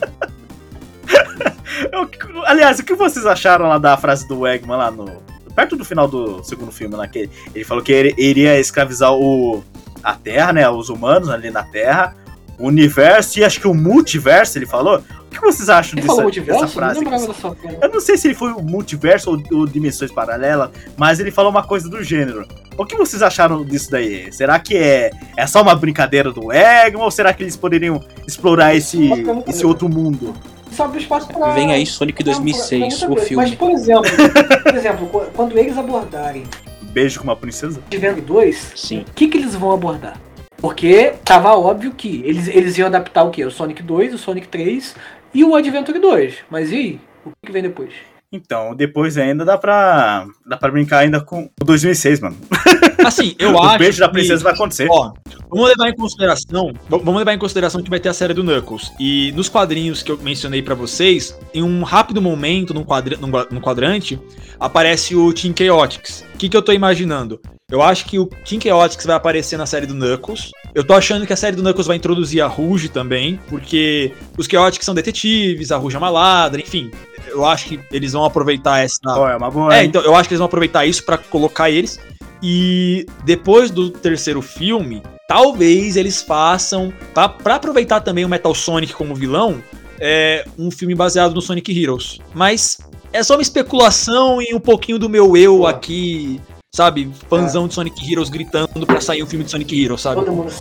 Eu- aliás, o que vocês acharam lá da frase do Eggman lá no. Perto do final do segundo filme, lá, que ele falou que ele iria escravizar o, a Terra, né? Os humanos ali na Terra, o universo e acho que o multiverso, ele falou. O que vocês acham Ele dessa, falou dessa não frase? dessa frase. Eu não sei se ele foi o multiverso ou, ou dimensões paralelas, mas ele falou uma coisa do gênero. O que vocês acharam disso daí? Será que é, é só uma brincadeira do Eggman ou será que eles poderiam explorar esse, esse outro mundo? Isso abre espaço pra. Vem aí Sonic pra- pra 2006, muita o filme. Mas, por exemplo, por exemplo, qu- quando eles abordarem Beijo com uma princesa? Adventure 2, Sim. o que, que eles vão abordar? Porque tava óbvio que eles, eles iam adaptar o quê? O Sonic 2, o Sonic 3 e o Adventure 2. Mas e aí? O que, vem depois? Então, depois ainda dá pra, dá pra brincar ainda com o 2006, mano. Assim, eu o acho. beijo da que- princesa vai acontecer. Ó, vamos levar em consideração, vamos levar em consideração que vai ter a série do Knuckles. E nos quadrinhos que eu mencionei pra vocês, em um rápido momento, num, gua- num quadrante, aparece o Team Chaotix. O que, que eu tô imaginando? Eu acho que o Team Chaotix vai aparecer na série do Knuckles. Eu tô achando que a série do Knuckles vai introduzir a Rouge também, porque os Chaotix são detetives, a Rouge é uma ladra, enfim. Eu acho que eles vão aproveitar essa. Pô, é uma boa. É, hein? então eu acho que eles vão aproveitar isso pra colocar eles. E depois do terceiro filme, talvez eles façam, pra, pra aproveitar também o Metal Sonic como vilão, é, um filme baseado no Sonic Heroes. Mas é só uma especulação e um pouquinho do meu eu Pô. aqui, sabe? Fãzão de Sonic Heroes gritando pra sair um filme de Sonic Heroes, sabe? Todo mundo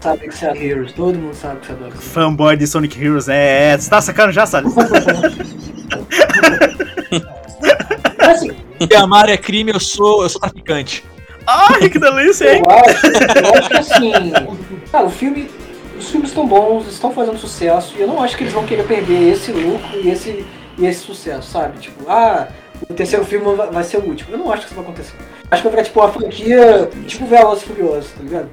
sabe que você é Heroes, todo mundo sabe que você adora. Fanboy de Sonic Heroes. É, é, você tá sacando já, Salles? Se amar é crime, eu sou, eu sou traficante. Ai, que delícia, hein? eu acho, eu acho que assim. Cara, o filme. Os filmes estão bons, estão fazendo sucesso, e eu não acho que eles vão querer perder esse lucro e esse, e esse sucesso, sabe? Tipo, ah, o terceiro filme vai, ser o último. Eu não acho que isso vai acontecer. Acho que vai ficar tipo uma franquia, tipo Velozes e Furiosos, tá ligado?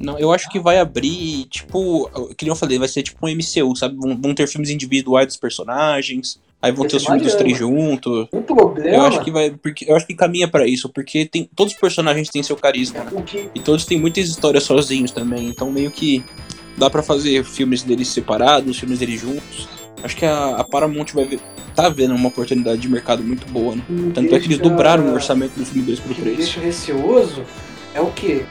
Não, eu acho que vai abrir, tipo, que nem eu falei, vai ser tipo um MCU, sabe? Vão, vão ter filmes individuais dos personagens, aí vão ter os filmes dos três juntos. O problema Eu acho que vai, porque eu acho que caminha pra isso, porque tem todos os personagens têm seu carisma, né? o que E todos têm muitas histórias sozinhos também, então meio que dá pra fazer filmes deles separados, filmes deles juntos. Acho que a, a Paramount vai ver, tá vendo uma oportunidade de mercado muito boa, né? me Tanto é que eles deixa- dobraram o orçamento do filme deles O pro que me 3. deixa receoso é o que?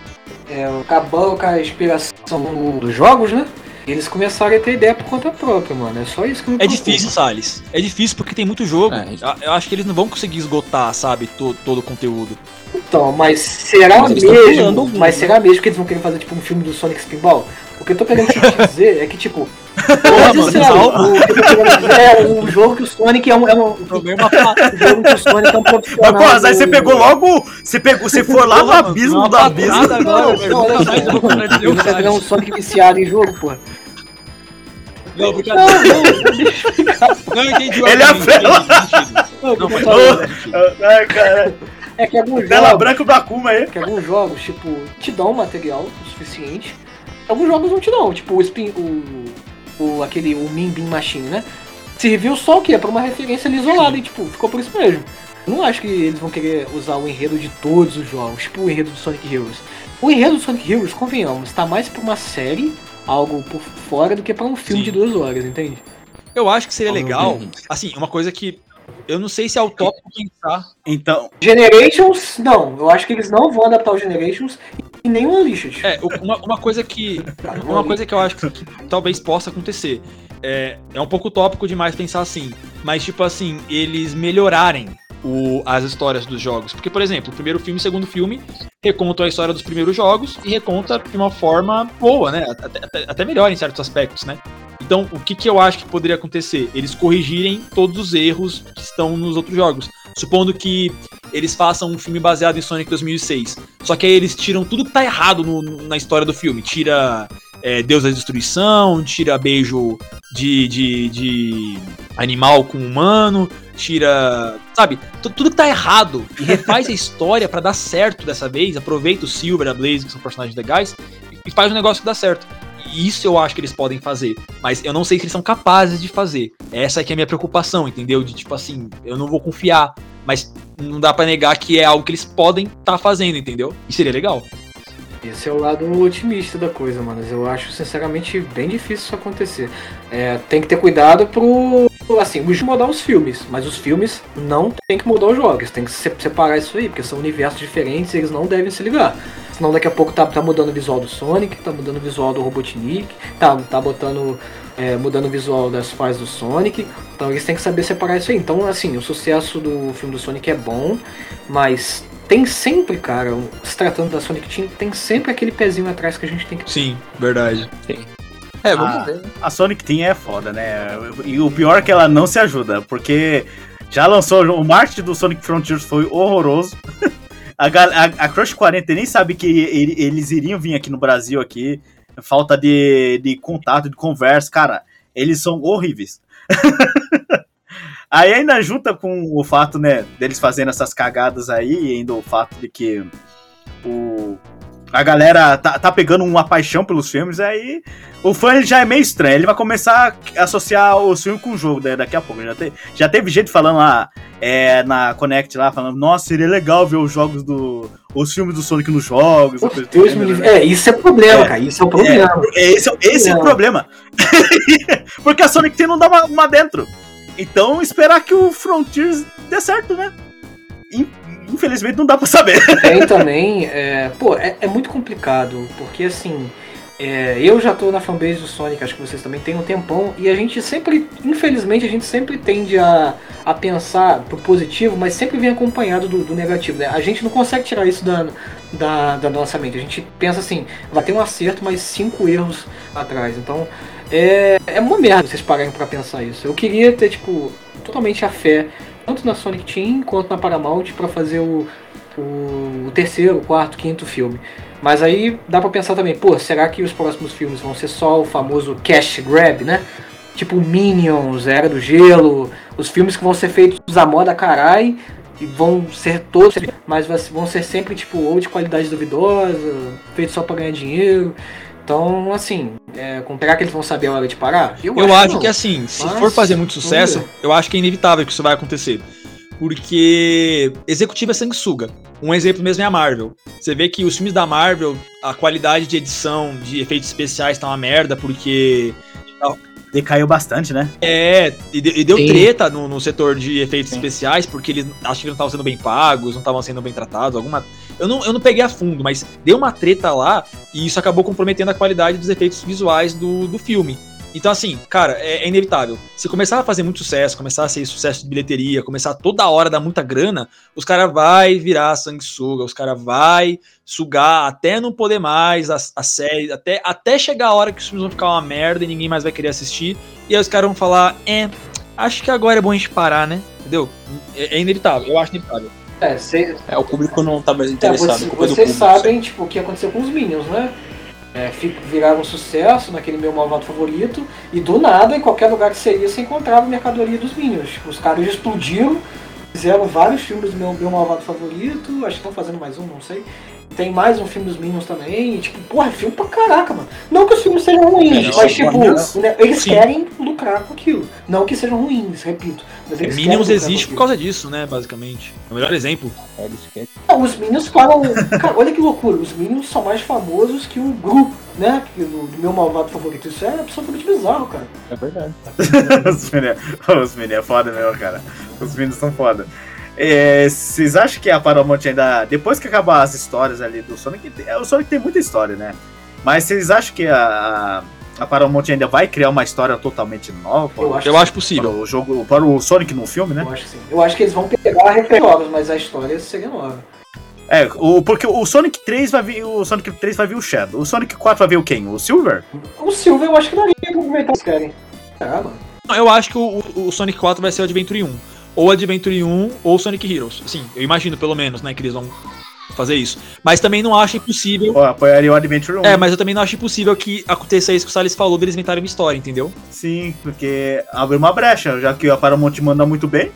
É, acabando com a inspiração do- dos jogos, né? Eles começaram a ter ideia por conta própria, mano. É só isso que me É preocupa. difícil, Salles. É difícil porque tem muito jogo. É. Eu- Eu acho que eles não vão conseguir esgotar, sabe, to- todo o conteúdo. Então, mas será Mas mesmo? mas né? será mesmo que eles vão querer fazer tipo um filme do Sonic Spinball? O que eu tô querendo te dizer é que, tipo, Porra, pode mano, ser, o dizer é um jogo que o Sonic é um, é um, O problema é um jogo que o Sonic é um Mas, profissional. pô, aí você do- pegou logo. Você pegou. Você foi lá no Porra, mano, abismo do abismo. agora, Não, não, Nunca mais eu o virar um. Sonic viciado em jogo, porra. Não, brincadeira. Não, eu entendi o Ele é Fela. Não, Não. Ai, cara. é que alguns Tela jogos, branca do Akuma aí. que alguns jogos, tipo, te dão material o suficiente. Alguns jogos não te dão, tipo o Spin, o, o aquele o Min Bean Machine, né? Serviu só o quê? Pra uma referência ali isolada e tipo, ficou por isso mesmo. Eu não acho que eles vão querer usar o enredo de todos os jogos, tipo o enredo do Sonic Heroes. O enredo do Sonic Heroes, convenhamos, tá mais pra uma série, algo por fora, do que pra um filme Sim. de duas horas, entende? Eu acho que seria legal. Assim, uma coisa que. Eu não sei se é utópico pensar. Então, Generations, não. Eu acho que eles não vão adaptar o Generations e nem o Unleashed. É, o- uma, uma coisa que. Cara, Uma coisa que eu acho que, que talvez possa acontecer. É, é um pouco utópico demais pensar assim. Mas, tipo assim, eles melhorarem o- as histórias dos jogos. Porque, por exemplo, o primeiro filme e o segundo filme recontam a história dos primeiros jogos e reconta de uma forma boa, né? Até, até- até melhor em certos aspectos, né? Então, o que, que eu acho que poderia acontecer? Eles corrigirem todos os erros que estão nos outros jogos. Supondo que eles façam um filme baseado em Sonic 2006. Só que aí eles tiram tudo que tá errado no- na história do filme. Tira é, Deus da Destruição, tira beijo de, de, de animal com humano, tira. Sabe? Tu- Tudo que tá errado. E refaz a história pra dar certo dessa vez. Aproveita o Silver, a Blaze, que são personagens legais, e faz um negócio que dá certo. Isso eu acho que eles podem fazer. Mas eu não sei se eles são capazes de fazer. Essa que é a minha preocupação, entendeu? De tipo assim, eu não vou confiar. Mas não dá pra negar que é algo que eles podem estar fazendo, entendeu? E seria legal. Esse é o lado otimista da coisa, mano. Eu acho, sinceramente, bem difícil isso acontecer. É, tem que ter cuidado pro. Assim, mudar os filmes, mas os filmes não tem que mudar os jogos. Tem que se- separar isso aí, porque são universos diferentes e eles não devem se ligar. Senão daqui a pouco tá, tá mudando o visual do Sonic, tá mudando o visual do Robotnik, tá, tá botando. é, mudando o visual das fases do Sonic. Então eles têm que saber separar isso aí. Então, assim, o sucesso do filme do Sonic é bom, mas tem sempre, cara, se tratando da Sonic Team, tem sempre aquele pezinho atrás que a gente tem que Sim, verdade. É, vamos Ah. ver. né? a Sonic Team é foda, né? E o pior é que ela não se ajuda, porque já lançou. O marketing do Sonic Frontiers foi horroroso. A, a, a Crush 40 nem sabe que ele- eles iriam vir aqui no Brasil aqui. Falta de, de contato, de conversa. Cara, eles são horríveis. aí ainda junta com o fato, né, deles fazendo essas cagadas aí, e ainda o fato de que o, a galera tá, tá pegando uma paixão pelos filmes, aí o fã ele já é meio estranho. Ele vai começar a associar os filmes com o jogo né, daqui a pouco. Já, te- já teve gente falando lá é, na Connect lá, falando, nossa, seria legal ver os jogos do. os filmes do Sonic nos jogos. Deus? É, isso é problema, É. cara. Isso é o problema. É, esse, é- esse é o Não. problema. Porque a Sonic Team não dá uma, uma dentro. Então, esperar que o Frontiers dê certo, né? In- Infelizmente não dá pra saber. Tem também, é, pô, é, é muito complicado, porque assim, é, eu já tô na fanbase do Sonic, acho que vocês também têm um tempão, e a gente sempre, infelizmente, a gente sempre tende a, a pensar pro positivo, mas sempre vem acompanhado do, do negativo, né? A gente não consegue tirar isso da, da, da nossa mente, a gente pensa assim, vai ter um acerto, mas cinco erros atrás, então é, é uma merda vocês pararem pra pensar isso. Eu queria ter, tipo, totalmente a fé, tanto na Sonic Team quanto na Paramount, pra fazer o, o, o terceiro, quarto, quinto filme. Mas aí dá pra pensar também, pô, será que os próximos filmes vão ser só o famoso cash grab, né? Tipo Minions, Era do Gelo, os filmes que vão ser feitos a moda carai e vão ser todos, mas vão ser sempre tipo ou de qualidade duvidosa, feitos só pra ganhar dinheiro. Então, assim, é, com- será que eles vão saber a hora de parar? Eu acho não. que assim, se Mas, for fazer muito sucesso, eu acho que é inevitável que isso vai acontecer. Porque executivo é sanguessuga. Um exemplo mesmo é a Marvel. Você vê que os filmes da Marvel, a qualidade de edição, de efeitos especiais tá uma merda, porque Decaiu bastante, né? é, e, de- e deu Sim. treta no, no setor de efeitos Sim. especiais, porque eles acham que não estavam sendo bem pagos, não estavam sendo bem tratados, alguma. Eu não, eu não peguei a fundo, mas deu uma treta lá e isso acabou comprometendo a qualidade dos efeitos visuais do, do filme. Então, assim, cara, é, é inevitável. Se começar a fazer muito sucesso, começar a ser sucesso de bilheteria, começar toda hora a dar muita grana, os caras vai virar sanguessuga, os caras vai sugar até não poder mais a, a série, até, até chegar a hora que os filmes vão ficar uma merda e ninguém mais vai querer assistir. E aí os caras vão falar, é, acho que agora é bom a gente parar, né? Entendeu? É, é inevitável, eu acho inevitável. É, cê- É, o público não tá mais É, interessado. é vocês público. sabem tipo, o que aconteceu com os Minions, né? É, viraram um sucesso naquele meu malvado favorito e do nada, em qualquer lugar que você ia, você encontrava a mercadoria dos Minions. Os caras explodiram, fizeram vários filmes do meu, meu malvado favorito, acho que estão fazendo mais um, não sei. Tem mais um filme dos Minions também, e tipo, porra, é filme pra caraca, mano. Não que os filmes sejam ruins, É, mas tipo, Minions. né, eles Sim. querem lucrar com aquilo. Não que sejam ruins, repito. Mas eles Minions querem lucrar existe por causa disso, né? Basicamente. É o melhor exemplo. É, eles querem- Não, os Minions falam. Cara, olha que loucura, os Minions são mais famosos que o Gru, né? Que do, do meu malvado favorito. Isso é absolutamente bizarro, cara. É verdade. os meninos é foda mesmo, cara. Os meninos são foda. É, vocês acham que a Paramount ainda. Depois que acabar as histórias ali do Sonic. é, O Sonic tem muita história, né? Mas vocês acham que a, a Paramount ainda vai criar uma história totalmente nova? Eu acho Eu acho Para possível. o jogo, para o Sonic no filme, né? Eu acho que sim. Eu acho que eles vão pegar referências, mas a história seria nova. É, o, porque o Sonic 3 vai vir. O Sonic 3 vai vir o Shadow. O Sonic 4 vai vir o quem? O Silver? O Silver eu acho que daria pra aproveitar se querem. Mano. Não, Eu acho que o, o- o Sonic 4 vai ser o Adventure 1. Ou Adventure 1 ou Sonic Heroes. Assim, eu imagino pelo menos, né, que eles vão fazer isso. Mas também não acho impossível. Pô, apoiaria o Adventure 1. É, mas eu também não acho impossível que aconteça isso que o Salles falou deles inventarem uma história, entendeu? Sim, porque abre uma brecha, já que a Paramount manda muito bem.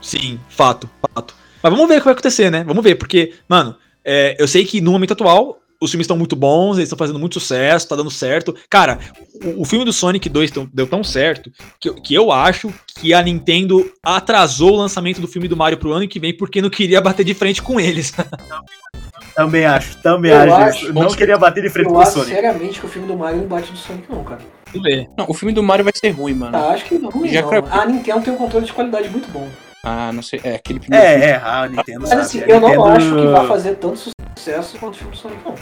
Sim, fato, fato. Mas vamos ver o que vai acontecer, né? Vamos ver, porque, mano, é, eu sei que no momento atual os filmes estão muito bons, eles estão fazendo muito sucesso, tá dando certo. Cara, o, o filme do Sonic 2 tão- deu tão certo que, eu- que eu acho que a Nintendo atrasou o lançamento do filme do Mario pro ano que vem porque não queria bater de frente com eles. Também acho, também Eu acho. acho- não queria bater de frente Eu com o acho Sonic. seriamente que o filme do Mario não bate do Sonic, não, cara. Não, o filme do Mario vai ser ruim, mano. Tá, acho que não, ruim Já não. cravou. A Nintendo tem um controle de qualidade muito bom. Ah, não sei. É, aquele primeiro filme. É, é, a Nintendo Mas sabe. assim, a eu não Nintendo- acho que vai fazer tanto sucesso quanto o filme do Sonic, não.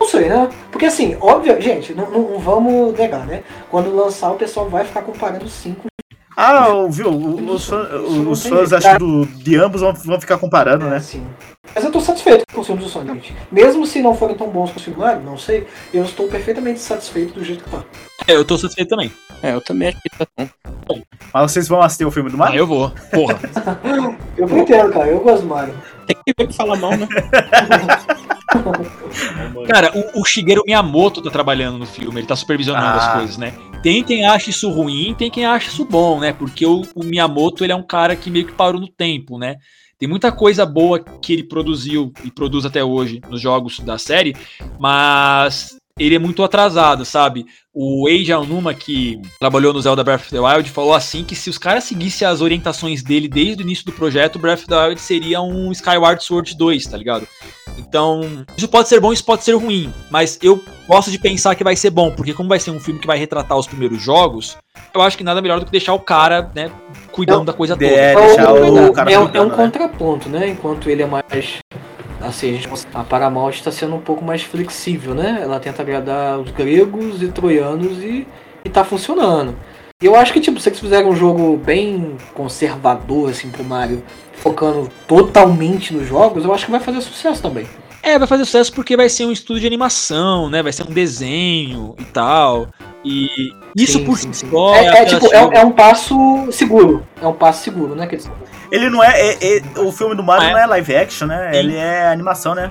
Não sei, né? Porque assim, óbvio, gente, não, não- vamos negar, né? Quando lançar, o pessoal vai ficar comparando sim com Ah, viu? o- Os, fã- os fãs acho do, de ambos vão, vão ficar comparando, É, né? sim. Mas eu tô satisfeito com os filmes do Sonic. gente. Mesmo se não forem tão bons quanto os filmes do Mario, não sei, eu estou perfeitamente satisfeito do jeito que tá. É, eu tô satisfeito também. É, eu também acho que tá bom. Mas vocês vão assistir o filme do Ah, Mario? eu vou. Porra. Eu não entendo, cara, eu gosto do Mario. Tem que ver que fala mal, né? Cara, o, o Shigeru Miyamoto tá trabalhando no filme, ele tá supervisionando Ah. as coisas, né? Tem quem acha isso ruim, tem quem acha isso bom, né? Porque o, o Miyamoto, ele é um cara que meio que parou no tempo, né? Tem muita coisa boa que ele produziu e produz até hoje nos jogos da série, mas ele é muito atrasado, sabe? O Eiji Aonuma, que trabalhou no Zelda Breath of the Wild, falou assim que se os caras seguissem as orientações dele desde o início do projeto, Breath of the Wild seria um Skyward Sword 2, tá ligado? Então, isso pode ser bom, isso pode ser ruim, mas eu gosto de pensar que vai ser bom, porque como vai ser um filme que vai retratar os primeiros jogos, eu acho que nada melhor do que deixar o cara, né, cuidando da coisa toda. É, É, deixar um- o cara é, um- é um né? contraponto, né? Enquanto ele é mais. Assim, a, gente, a Paramount está sendo um pouco mais flexível, né? Ela tenta agradar os gregos e troianos e, e tá funcionando. Eu acho que, tipo, se eles fizerem um jogo bem conservador, assim, pro Mario, focando totalmente nos jogos, eu acho que vai fazer sucesso também. É, vai fazer sucesso porque vai ser um estúdio de animação, né? Vai ser um desenho e tal. E isso Sim, por sim, si só É, é, apelativo. tipo, é, é um passo seguro. É um passo seguro, né? Que eles- Ele não é, é- é- O filme do Mario É. não é live action, né? Sim. Ele é animação, né?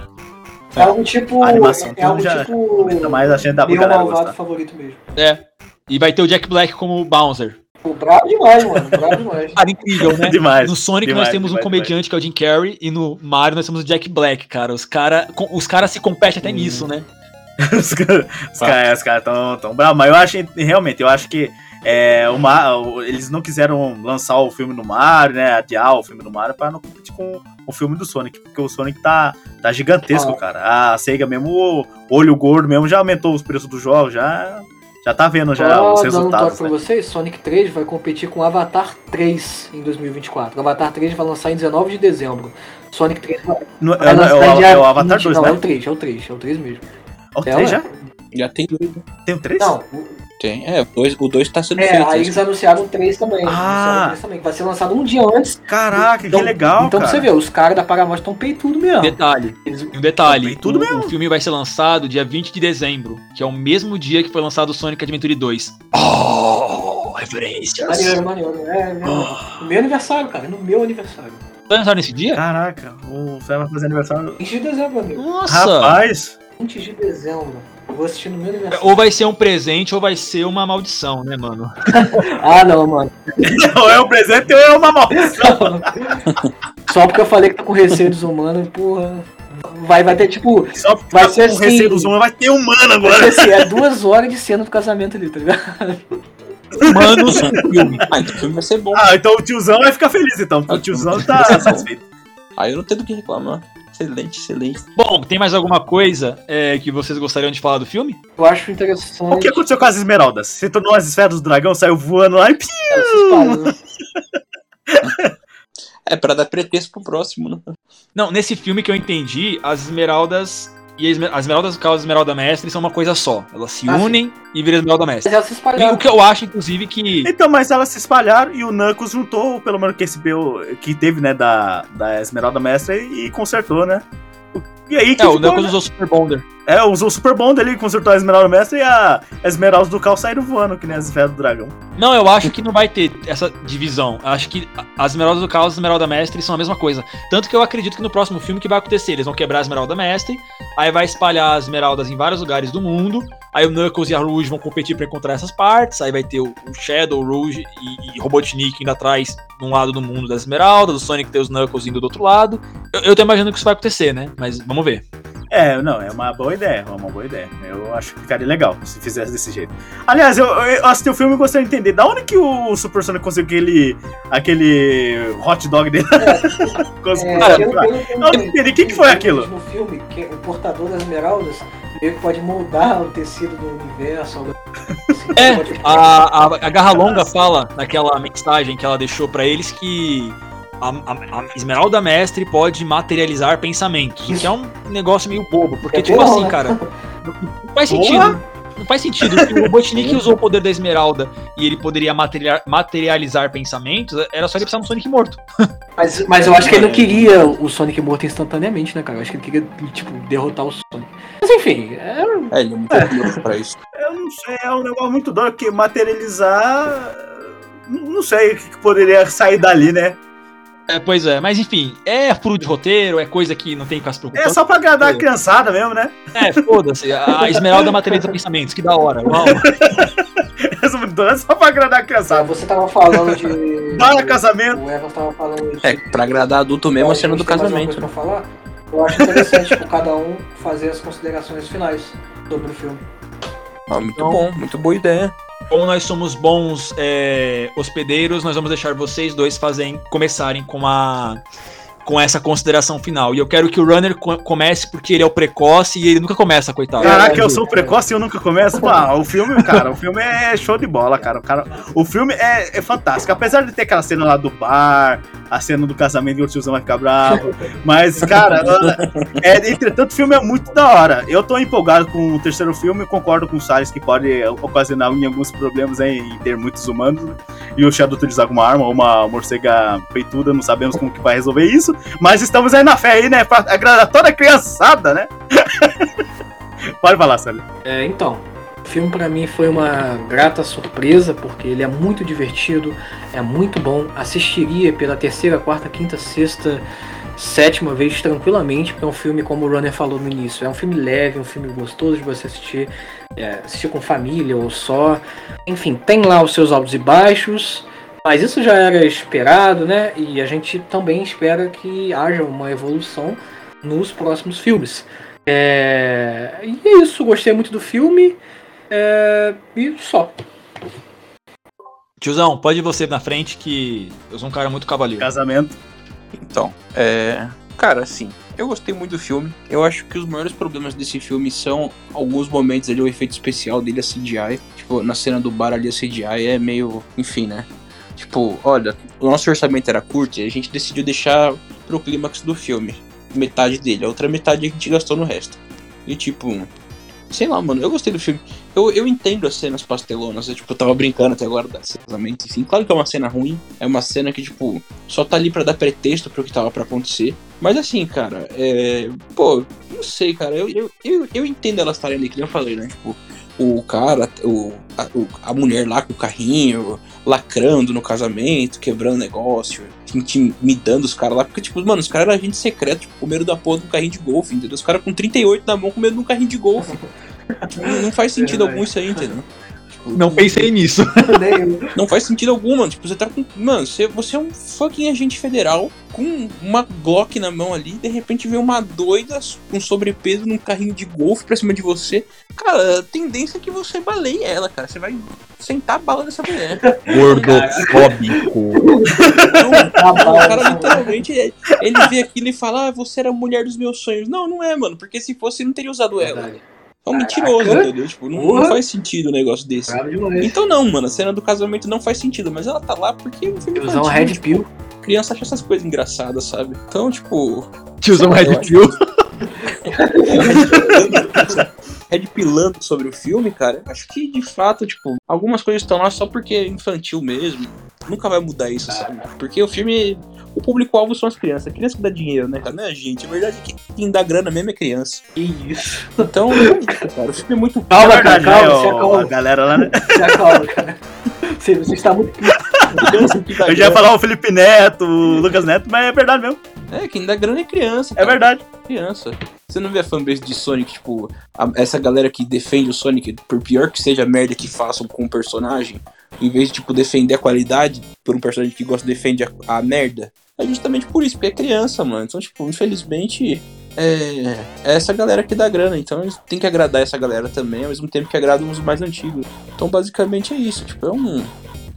É algo tipo. A animação é algo já- tipo. Ainda mais a gente dá pra Meu galera malvado gostar. favorito mesmo. É. E vai ter o Jack Black como Bouncer. Pô, bravo demais, mano. Bravo demais. Cara, incrível, né? Demais. No Sonic demais, nós temos um demais, comediante que é o Jim Carrey e no Mario nós temos o Jack Black, cara. Os caras os cara se competem até nisso, né? os caras os caras os caras tão, tão bravos, mas eu acho, realmente, eu acho que é, o Ma- o- eles não quiseram lançar o filme do Mario, né, adiar o filme do Mario pra não competir com o filme do Sonic, porque o Sonic tá, tá gigantesco, Ah. cara. A Sega mesmo, o olho gordo mesmo, já aumentou os preços do jogo, já, já tá vendo já Só os um resultados. pra né? vocês, Sonic 3 vai competir com Avatar 3 em 2024. O Avatar 3 vai lançar em 19 de dezembro. Sonic 3 vai, No- vai é, no- é o, dia é o Avatar 20 2, Não, né? é o 3, é o 3, é o 3 mesmo. É, 3 ué? já? Já tem dois. Tem o 3? Não, Tem. É, o 2 o dois tá sendo é, feito. aí eles anunciaram o 3 também. Ah. o 3 também, que vai ser lançado um dia antes. Caraca, Então- que legal, Então cara. você ver, os caras da Paramount estão peitudo mesmo. Detalhe. Eles- um detalhe, tudo o, mesmo. o filme vai ser lançado dia 20 de dezembro, que é o mesmo dia que foi lançado o Sonic Adventure 2. Oh, referências. Maneiro, maneiro. É, é, no meu aniversário, cara, no meu aniversário. Vai lançar nesse dia? Caraca, o Fé vai fazer aniversário. 20 de dezembro, amigo. Nossa! Rapaz, 20 de dezembro. Eu vou assistir no meu aniversário. Ou vai ser um presente ou vai ser uma maldição, né, mano? Ah, não, mano. ou é um presente ou é uma maldição. Só porque eu falei que tá com receio dos humanos, porra. Vai, vai ter tipo. Só porque Vai tá ser com assim. receio dos humanos, vai ter humano Vai agora. ser assim, é duas horas de cena do casamento ali, tá ligado? Humanos no filme. Ah, então o filme vai ser bom. Ah, então o tiozão vai ficar feliz, então. porque O tiozão tá satisfeito. Aí eu não tenho do que reclamar. Excelente, excelente. Bom, tem mais alguma coisa é, que vocês gostariam de falar do filme? Eu acho interessante. O que aconteceu com as esmeraldas? Você tornou as esferas do dragão, saiu voando lá e pi, essa história, né? É pra dar pretexto pro próximo, né? Não, nesse filme que eu entendi, as esmeraldas e a esme- as esmeraldas do caos esmeralda mestre são uma coisa só. Elas se Ah, sim. unem e viram esmeralda Mas mestre. elas se E espalharam. o que eu acho, inclusive, que. Então, mas elas se espalharam e o Knuckles juntou, pelo menos que esse BO que teve, né, da, da Esmeralda Mestra e consertou, né? E aí que É, o Knuckles né? usou Super Bonder. É, usou o Super Bond ali, consertou a Esmeralda Mestra e a Esmeralda do Cal saíram voando, que nem as esferas do dragão. Não, eu acho que não vai ter essa divisão. Eu acho que as esmeraldas do caos e a esmeralda mestre são a mesma coisa. Tanto que eu acredito que no próximo filme o que vai acontecer? Eles vão quebrar a esmeralda mestre, aí vai espalhar as esmeraldas em vários lugares do mundo, aí o Knuckles e a Rouge vão competir pra encontrar essas partes, aí vai ter o Shadow, o Rouge e, e Robotnik indo atrás de um lado do mundo das esmeraldas, o Sonic ter os Knuckles indo do outro lado. Eu, eu tô imaginando que isso vai acontecer, né? Mas vamos ver. É, não, é uma boa ideia, é uma boa ideia. Eu acho que ficaria legal se fizesse desse jeito. Aliás, eu, eu assisti o filme e gostaria de entender da onde que o Super Sonic conseguiu aquele, aquele hot dog dele. Conseguiu É, pelo- Eu não entendi, o que que foi aquilo? No filme, que o portador das esmeraldas meio que pode moldar o tecido do universo. algo assim. É, Pode- A, a, a Garra Longa fala naquela mensagem que ela deixou pra eles que a, a- a Esmeralda Mestre pode materializar pensamentos, o que é um negócio meio bobo, porque, É tipo bom, assim, né? cara, não faz Porra! sentido. Não faz sentido. Se o Robotnik usou o poder da Esmeralda e ele poderia materializar, materializar pensamentos, era só ele precisar de um Sonic morto. Mas, mas eu acho que ele não queria o Sonic morto instantaneamente, né, cara? Eu acho que ele queria, tipo, derrotar o Sonic. Mas enfim, é, É, ele é muito orgulhoso pra isso. Eu não sei, é um negócio muito doido, porque materializar. Não sei o que poderia sair dali, né? É, pois é, mas enfim, é furo de roteiro, é coisa que não tem que ficar se É só pra agradar a criançada mesmo, né? É, foda-se, a Esmeralda materializa pensamentos, que da hora. Uau. Resumindo, É só pra agradar a Ah, criançada. você tava falando de. Para casamento. O Evans tava falando de. É, pra agradar adulto mesmo a cena do Tem mais alguma casamento. coisa pra falar? Eu acho interessante, tipo, cada um fazer as considerações finais sobre o filme. Ah, muito Então- bom, muito boa ideia. Como nós somos bons é, hospedeiros, nós vamos deixar vocês dois fazem, começarem com a com essa consideração final. E eu quero que o runner co comece porque ele é o precoce e ele nunca começa, coitado. Caraca, eu sou precoce e eu nunca começo. Pô, o filme, cara, o filme é show de bola, cara. O, cara, o filme é, é fantástico. Apesar de ter aquela cena lá do bar, a cena do casamento e o tiozão vai ficar bravo. Mas, cara, é, entretanto, o filme é muito da hora. Eu tô empolgado com o terceiro filme, concordo com o Salles que pode ocasionar em alguns problemas aí, em ter muitos humanos. Né? E o Shadow utilizar alguma arma ou uma morcega peituda, não sabemos como que vai resolver isso. Mas estamos aí na fé aí, né? Pra agradar toda a criançada, né? Pode falar, Sally. É, então, o filme para mim foi uma grata surpresa, porque ele é muito divertido, é muito bom. Assistiria pela terceira, quarta, quinta, sexta, sétima vez tranquilamente, porque é um filme, como o Runner falou no início, é um filme leve, um filme gostoso de você assistir, é, assistir com família ou só. Enfim, tem lá os seus altos e baixos. Mas isso já era esperado, né? E a gente também espera que haja uma evolução nos próximos filmes. É... E é isso, gostei muito do filme. É... E só. Tiozão, pode ir você na frente que eu sou um cara muito cavaleiro. Casamento. Então, é. Cara, assim, eu gostei muito do filme. Eu acho que os maiores problemas desse filme são alguns momentos ali, o efeito especial dele, a CGI. Tipo, na cena do bar ali, a CGI é meio. Enfim, né? Tipo, olha, o nosso orçamento era curto e a gente decidiu deixar pro clímax do filme. Metade dele, a outra metade a gente gastou no resto. E tipo, sei lá, mano, eu gostei do filme. Eu, eu entendo as cenas pastelonas, eu, tipo, eu tava brincando até agora desse casamento, enfim. Claro que é uma cena ruim, é uma cena que, tipo, só tá ali para dar pretexto pro que tava para acontecer. Mas assim, cara, é. Pô, não sei, cara, eu, eu, eu, eu entendo elas estarem ali, que nem eu falei, né? Tipo, o cara, o, a, a, mulher lá com o carrinho, lacrando no casamento, quebrando negócio, intimidando os caras lá, porque, tipo, mano, os caras eram agente secreto, tipo, com medo da porra de um carrinho de golfe, entendeu? Os caras com 38 na mão com medo de um carrinho de golfe. tipo, não faz sentido algum isso aí, entendeu? Tipo, não pensei nisso. não faz sentido algum, mano. Tipo, você tá com. Mano, você, você é um fucking agente federal com uma Glock na mão ali, de repente vem uma doida com sobrepeso num carrinho de golfe pra cima de você. Cara, a tendência é que você baleie ela, cara. Você vai sentar a bala nessa mulher. Gordofóbico. o cara literalmente, ele vê aquilo e fala, ah, você era a mulher dos meus sonhos. Não, não é, mano, porque se fosse, não teria usado ela. É um mentiroso, entendeu? Tipo, não, não, faz sentido um negócio desse. Então não, mano, a cena do casamento não faz sentido, mas ela tá lá porque o filme Usar um Red tipo, Pill. Criança acha essas coisas engraçadas, sabe? Então, tipo. Tiozão Red Pill. Red pilando sobre o filme, cara, acho que de fato, tipo, algumas coisas estão lá só porque é infantil mesmo. Nunca vai mudar isso, sabe? Porque o filme o público-alvo são as crianças. A criança que dá dinheiro, né, cara? Não é a gente. A verdade é que quem dá grana mesmo é criança. Isso. Então, é cara. O filme é muito calma, é cara, calma, né, calma. A galera lá, né? Se acalma, cara. Você, você está muito. Eu já ia falar o Felipe Neto, o Lucas Neto, mas é verdade mesmo. É, quem dá grana é criança. Cara. É verdade. Criança. Você não vê a fanbase de Sonic, tipo, a, essa galera que defende o Sonic, por pior que seja a merda que façam com o personagem, em vez de, tipo, defender a qualidade por um personagem que gosta defende a, a merda, é justamente por isso, porque é criança, mano. Então, tipo, infelizmente, é, é essa galera que dá grana. Então, eles têm que agradar essa galera também, ao mesmo tempo que agradam os mais antigos. Então, basicamente, é isso. Tipo, é um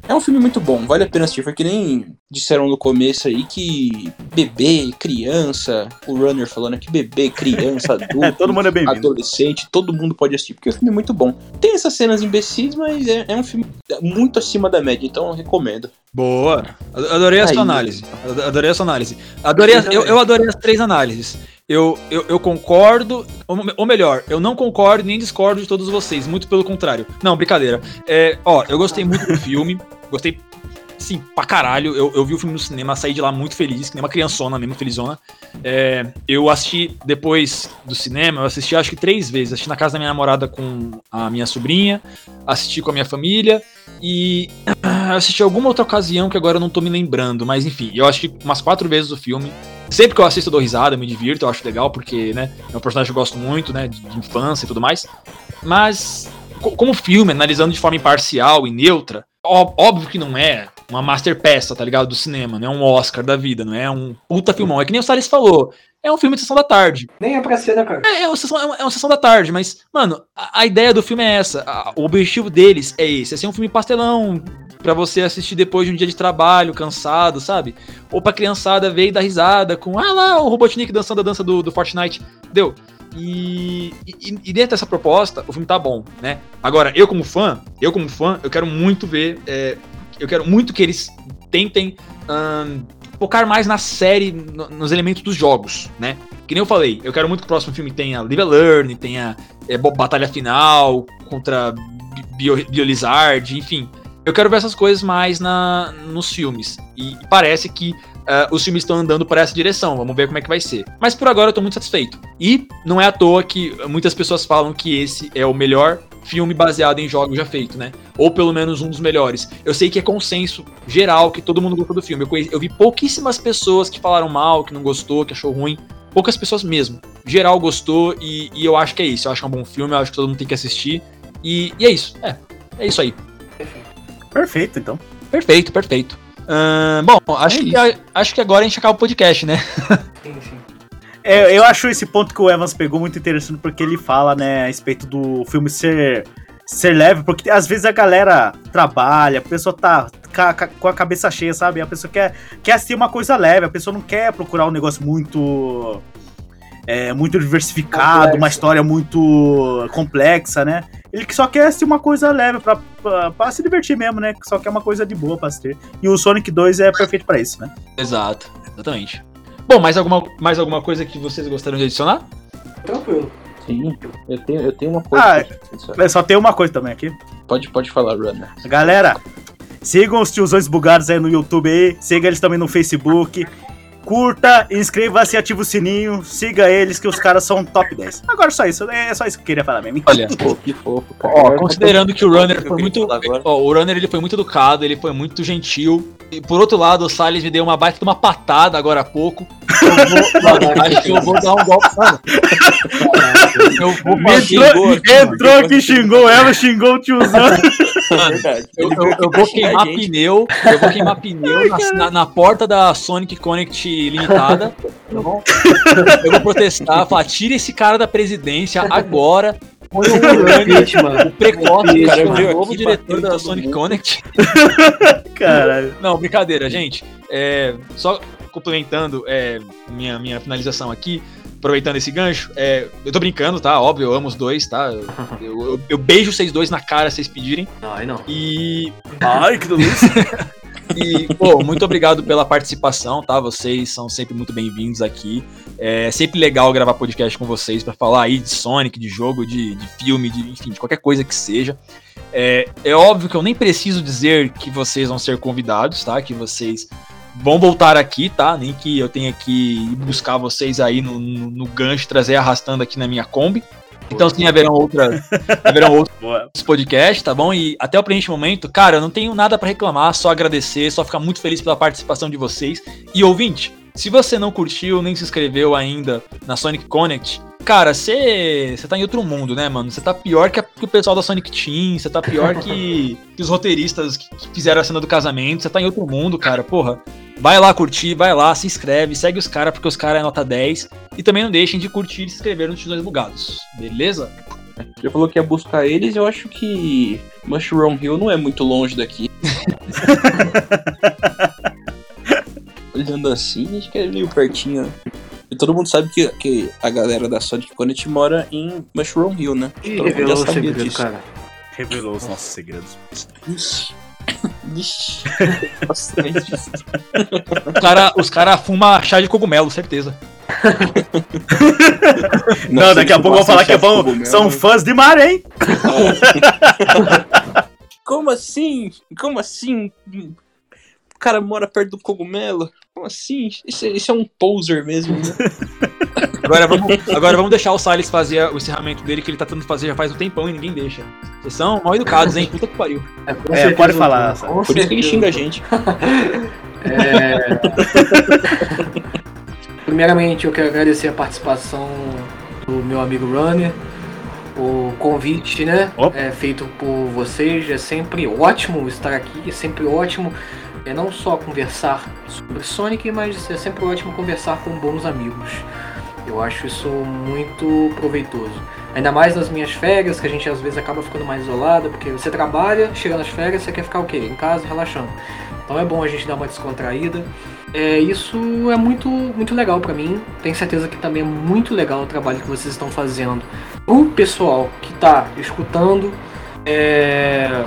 é um filme muito bom, vale a pena assistir. Foi que nem disseram no começo aí que bebê, criança, o Runner falando que bebê, criança, adulto, todo mundo é adolescente, todo mundo pode assistir, porque o filme é muito bom. Tem essas cenas imbecis, mas é, é um filme muito acima da média, então eu recomendo. Boa. Adorei a sua análise. Adorei a sua análise. Adorei, eu, eu adorei as três análises. Eu, eu, eu, concordo, ou melhor, eu não concordo nem discordo de todos vocês, muito pelo contrário. Não, brincadeira. É, ó, eu gostei muito do filme, gostei, sim, pra caralho. Eu, eu vi o filme no cinema, saí de lá muito feliz, que nem uma criançona mesmo, felizona. É, eu assisti depois do cinema, eu assisti acho que três vezes. Assisti na casa da minha namorada com a minha sobrinha, assisti com a minha família e assisti alguma outra ocasião que agora eu não tô me lembrando, mas enfim, eu assisti umas quatro vezes o filme. Sempre que eu assisto eu dou risada, eu me divirto, eu acho legal, porque, né, é um personagem que eu gosto muito, né, de, de infância e tudo mais. Mas, como filme, analisando de forma imparcial e neutra, óbvio que não é uma master peça, tá ligado, do cinema, não é um Oscar da vida, não é um puta filmão. É que nem o Salles falou, é um filme de sessão da tarde. Nem é pra ser, né, cara? É, é, uma, sessão, é, uma, é uma sessão da tarde, mas, mano, a, a ideia do filme é essa. A- o objetivo deles é esse: é ser um filme pastelão. Pra você assistir depois de um dia de trabalho, cansado, sabe? Ou pra criançada ver e dar risada com, ah lá, o Robotnik dançando a dança do, do Fortnite. Deu. E, e, e dentro dessa proposta, o filme tá bom, né? Agora, eu como fã, eu como fã, eu quero muito ver. é, eu quero muito que eles tentem ahn, focar mais na série, no- nos elementos dos jogos, né? Que nem eu falei, eu quero muito que o próximo filme tenha Live and Learn, tenha é, batalha final contra Bi- Bio, Biolizard, enfim. Eu quero ver essas coisas mais na, nos filmes. E, e parece que ah, os filmes estão andando para essa direção. Vamos ver como é que vai ser. Mas por agora eu tô muito satisfeito. E não é à toa que muitas pessoas falam que esse é o melhor filme baseado em jogos já feito, né? Ou pelo menos um dos melhores. Eu sei que é consenso geral que todo mundo gostou do filme. Eu, conheci- eu vi pouquíssimas pessoas que falaram mal, que não gostou, que achou ruim. Poucas pessoas mesmo. Geral gostou e, e eu acho que é isso. Eu acho que é um bom filme, eu acho que todo mundo tem que assistir. E, e é isso. É, é isso aí. Perfeito, então. Perfeito, perfeito. Bom, acho, É que, a- acho que agora a gente acaba o podcast, né? Sim, sim. É, eu acho esse ponto que o Evans pegou muito interessante porque ele fala, né, a respeito do filme ser, ser leve, porque às vezes a galera trabalha, a pessoa tá com a cabeça cheia, sabe? A pessoa quer, quer assistir uma coisa leve, a pessoa não quer procurar um negócio muito. é, muito diversificado, Complexo. uma história muito complexa, né? Ele que só quer assistir uma coisa leve pra, pra, pra se divertir mesmo, né? Só quer uma coisa de boa pra assistir. E o Sonic 2 é perfeito pra isso, né? Exato, exatamente. Bom, mais alguma, mais alguma coisa que vocês gostariam de adicionar? Tranquilo. Sim, eu tenho, eu tenho uma coisa. Ah, pra Só tem uma coisa também aqui. Pode, pode falar, Runner. Galera, sigam os tiozões bugados aí no YouTube aí, siga eles também no Facebook. Curta, inscreva-se, ativa o sininho, siga eles que os caras são top 10. Agora só isso, é só isso que eu queria falar mesmo. Olha, Pô, que fofo, cara. ó, considerando que o Runner foi muito. Ó, o Runner ele foi muito educado, ele foi muito gentil. E por outro lado, o Salles me deu uma baita de uma patada agora há pouco. Eu vou, mano, acho que eu vou dar um golpe. Mano, eu vou. Entrou, entrou aqui, xingou ela, xingou o tiozão. Eu, eu- eu vou queimar pneu, eu vou queimar pneu na, na- na porta da Sonic Connect Limitada. tá bom? Eu vou protestar, falar, tira esse cara da presidência agora. Põe o Urani, Impeachment. o precoce, O cara o novo aqui, diretor da Sonic mundo. Connect. Caralho. Não, brincadeira, gente. É, só complementando é, minha, minha finalização aqui, aproveitando esse gancho, é, eu tô brincando, tá? Óbvio, eu amo os dois, tá? Eu, eu- eu- eu beijo vocês dois na cara se vocês pedirem. Não, aí não. E Ai, que delícia. E, pô, muito obrigado pela participação, tá? Vocês são sempre muito bem-vindos aqui. É sempre legal gravar podcast com vocês pra falar aí de Sonic, de jogo, de, de filme, de, enfim, de qualquer coisa que seja. É, é óbvio que eu nem preciso dizer que vocês vão ser convidados, tá? Que vocês vão voltar aqui, tá? Nem que eu tenha que ir buscar vocês aí no, no, no gancho, trazer arrastando aqui na minha Kombi. Então sim, haverão outras, haverão outros Boa. esse podcast, tá bom? E até o presente momento, cara, eu não tenho nada pra reclamar, só agradecer, só ficar muito feliz pela participação de vocês. E ouvinte, se você não curtiu nem se inscreveu ainda na Sonic Connect, cara, você tá em outro mundo, né, mano? Você tá pior que, a- que o pessoal da Sonic Team, você tá pior que, que os roteiristas que fizeram a cena do casamento, você tá em outro mundo, cara, porra. Vai lá curtir, vai lá, se inscreve, segue os caras, porque os caras é nota 10. E também não deixem de curtir e se inscrever nos Tijões Bugados, beleza? Já falou que ia buscar eles, eu acho que Mushroom Hill não é muito longe daqui. Olhando assim, acho que é meio pertinho. E todo mundo sabe que, que a galera da Sonic Connect mora em Mushroom Hill, né? Ih, Todo mundo revelou já o sabia segredo, disso. cara. Revelou os nossos segredos. Ixi. Ixi. Nossa, nem. Os cara, os cara fumam chá de cogumelo, certeza. Não, Nossa, daqui a pouco eu vou falar que é bom. cogumelo. São fãs de mar, hein? Como assim? Como assim? O cara mora perto do cogumelo? Como assim? Isso, é- isso é um poser mesmo, né? Agora vamos, agora vamos deixar o Salles fazer o encerramento dele, que ele tá tentando fazer já faz um tempão e ninguém deixa. Vocês são mal educados, hein? Puta que pariu. É, É, pode falar, com Por isso que ele xinga a gente. É... Primeiramente, eu quero agradecer a participação do meu amigo Runner. O convite, né? Opa. É feito por vocês. É sempre ótimo estar aqui. É sempre ótimo. É não só conversar sobre Sonic, mas é sempre ótimo conversar com bons amigos. Eu acho isso muito proveitoso. Ainda mais nas minhas férias, que a gente às vezes acaba ficando mais isolado, porque você trabalha, chega nas férias, você quer ficar o quê? Em casa, relaxando. Então é bom a gente dar uma descontraída. É, isso é muito, muito legal pra mim. Tenho certeza que também é muito legal o trabalho que vocês estão fazendo. O pessoal que tá escutando, é,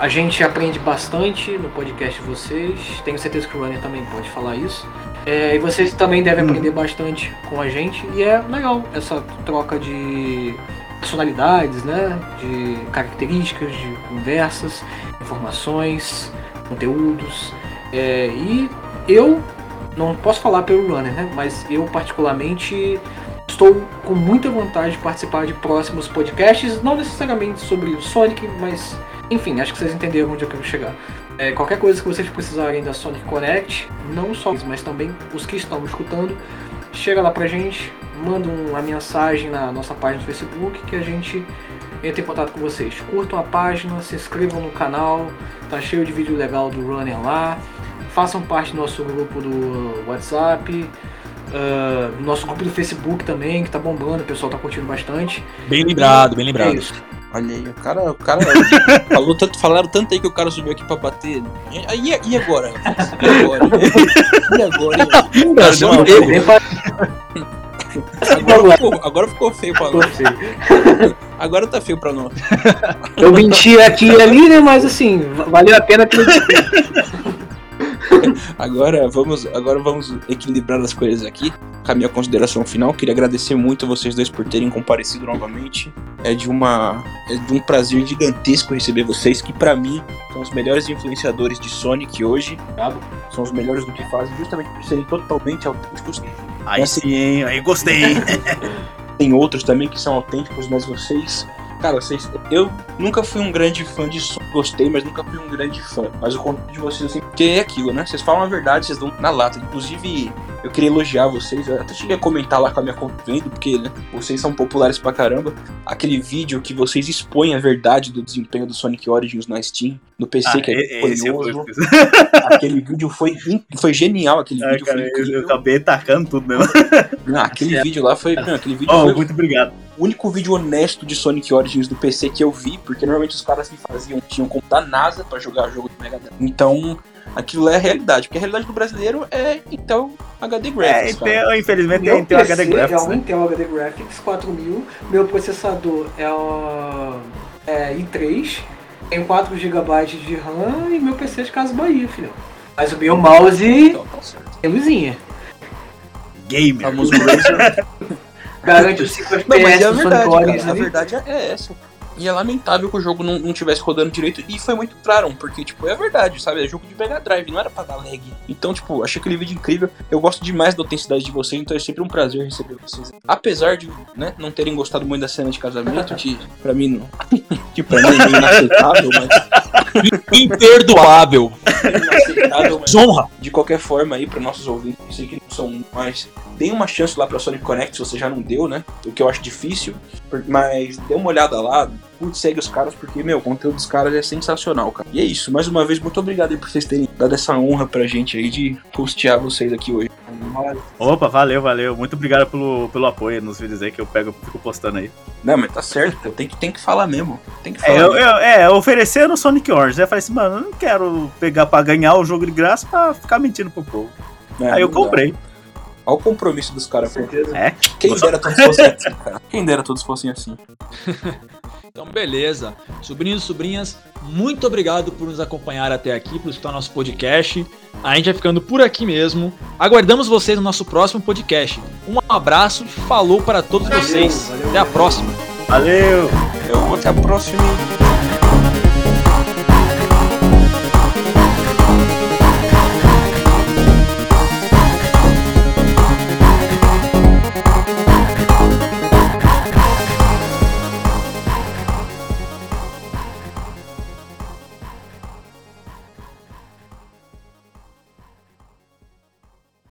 a gente aprende bastante no podcast de vocês. Tenho certeza que o Runner também pode falar isso. É, e vocês também devem aprender bastante com a gente. E é legal essa troca de personalidades, né? De características, de conversas, informações, conteúdos. É, e eu não posso falar pelo Runner, né? Mas eu particularmente estou com muita vontade de participar de próximos podcasts, não necessariamente sobre o Sonic, mas enfim, acho que vocês entenderam onde eu quero chegar. É, qualquer coisa que vocês precisarem da Sonic Connect, não só isso, mas também os que estão escutando, chega lá pra gente, manda uma mensagem na nossa página do Facebook que a gente entra em contato com vocês. Curtam a página, se inscrevam no canal, tá cheio de vídeo legal do Runner lá. Façam parte do nosso grupo do WhatsApp, uh, nosso grupo do Facebook também, que tá bombando, o pessoal tá curtindo bastante. Bem lembrado, bem lembrado. É isso. Olha aí, o cara, o cara falou tanto, falaram tanto aí que o cara subiu aqui pra bater. E, e, e agora? E agora? E agora? Cara, deu pa- Agora ficou, agora ficou feio pra nós. Agora tá feio pra nós. Eu menti aqui e ali, né? Mas assim, va- valeu a pena pelo Agora vamos, agora vamos equilibrar as coisas aqui. Com a minha consideração final, queria agradecer muito a vocês dois por terem comparecido novamente. É de uma, é de um prazer gigantesco receber vocês, que pra mim são os melhores influenciadores de Sonic hoje. São os melhores do que fazem, justamente por serem totalmente autênticos. Aí sim? Aí gostei. Tem outros também que são autênticos, mas vocês. Cara, vocês. Eu nunca fui um grande fã de som, gostei, mas nunca fui um grande fã. Mas o conteúdo de vocês, assim, porque é aquilo, né? Vocês falam a verdade, vocês dão na lata. Inclusive, eu queria elogiar vocês. Eu até cheguei a comentar lá com a minha conta vendo, porque, né? Vocês são populares pra caramba. Aquele vídeo que vocês expõem a verdade do desempenho do Sonic Origins na Steam, no PC, Ah, que é curioso. Aquele vídeo foi, foi genial, aquele Ai, vídeo cara, foi eu, incrível. eu acabei tacando tudo mesmo. Não, aquele vídeo lá foi. Não, aquele vídeo Oh, foi muito obrigado. o único vídeo honesto de Sonic Origins do PC que eu vi, porque normalmente os caras que faziam tinham conta da NASA pra jogar jogo de Mega Drive. Então, aquilo lá é a realidade, porque a realidade do brasileiro é Intel HD É, Graphics, cara. Intel, infelizmente é Meu Intel HD PC é Graphics. um né? Intel HD Graphics 4000. Meu processador é um é, i3. Tem 4 GB de RAM e meu PC é de Casa Bahia, filho. Mas o meu mouse Então, tá é luzinha. Gamer. Famoso Razer. Garante os 5 Não, mas FPS é a verdade, cara. A verdade é essa. E é lamentável que o jogo não, não tivesse rodando direito. E foi muito claro, porque, tipo, é verdade, sabe? É jogo de Mega Drive, não era pra dar lag. Então, tipo, achei aquele vídeo incrível. Eu gosto demais da autenticidade de vocês, então é sempre um prazer receber vocês. Apesar de, né, não terem gostado muito da cena de casamento, que pra mim não. que pra mim é inaceitável, mas. Imperdoável. inaceitável, mas Desonra. de qualquer forma aí para nossos ouvintes, eu sei que não são mais, deem uma chance lá para Sonic Connect se você já não deu, né? O que eu acho difícil, mas dê uma olhada lá, curte, segue os caras porque meu, o conteúdo dos caras é sensacional, cara. E é isso, mais uma vez muito obrigado aí por vocês terem dado essa honra pra gente aí de hostear vocês aqui hoje. Opa, valeu, valeu. Muito obrigado pelo, pelo apoio nos vídeos aí que eu pego, fico postando aí. Não, mas tá certo, tem que tem que falar mesmo. Tem que falar. É, eu, eu, é, ofereceram o Sonic Orange. Aí eu falei assim, mano, eu não quero pegar pra ganhar o jogo de graça pra ficar mentindo pro povo. É, aí eu não dá. Olha o compromisso dos caras. certeza. É. Quem dera todos fossem assim, cara. Quem dera todos fossem assim. Então, beleza. Sobrinhos e sobrinhas, muito obrigado por nos acompanhar até aqui, por escutar nosso podcast. A gente vai ficando por aqui mesmo. Aguardamos vocês no nosso próximo podcast. Um abraço, falou para todos vocês. valeu, Até a próxima. Valeu! Eu vou até a próxima.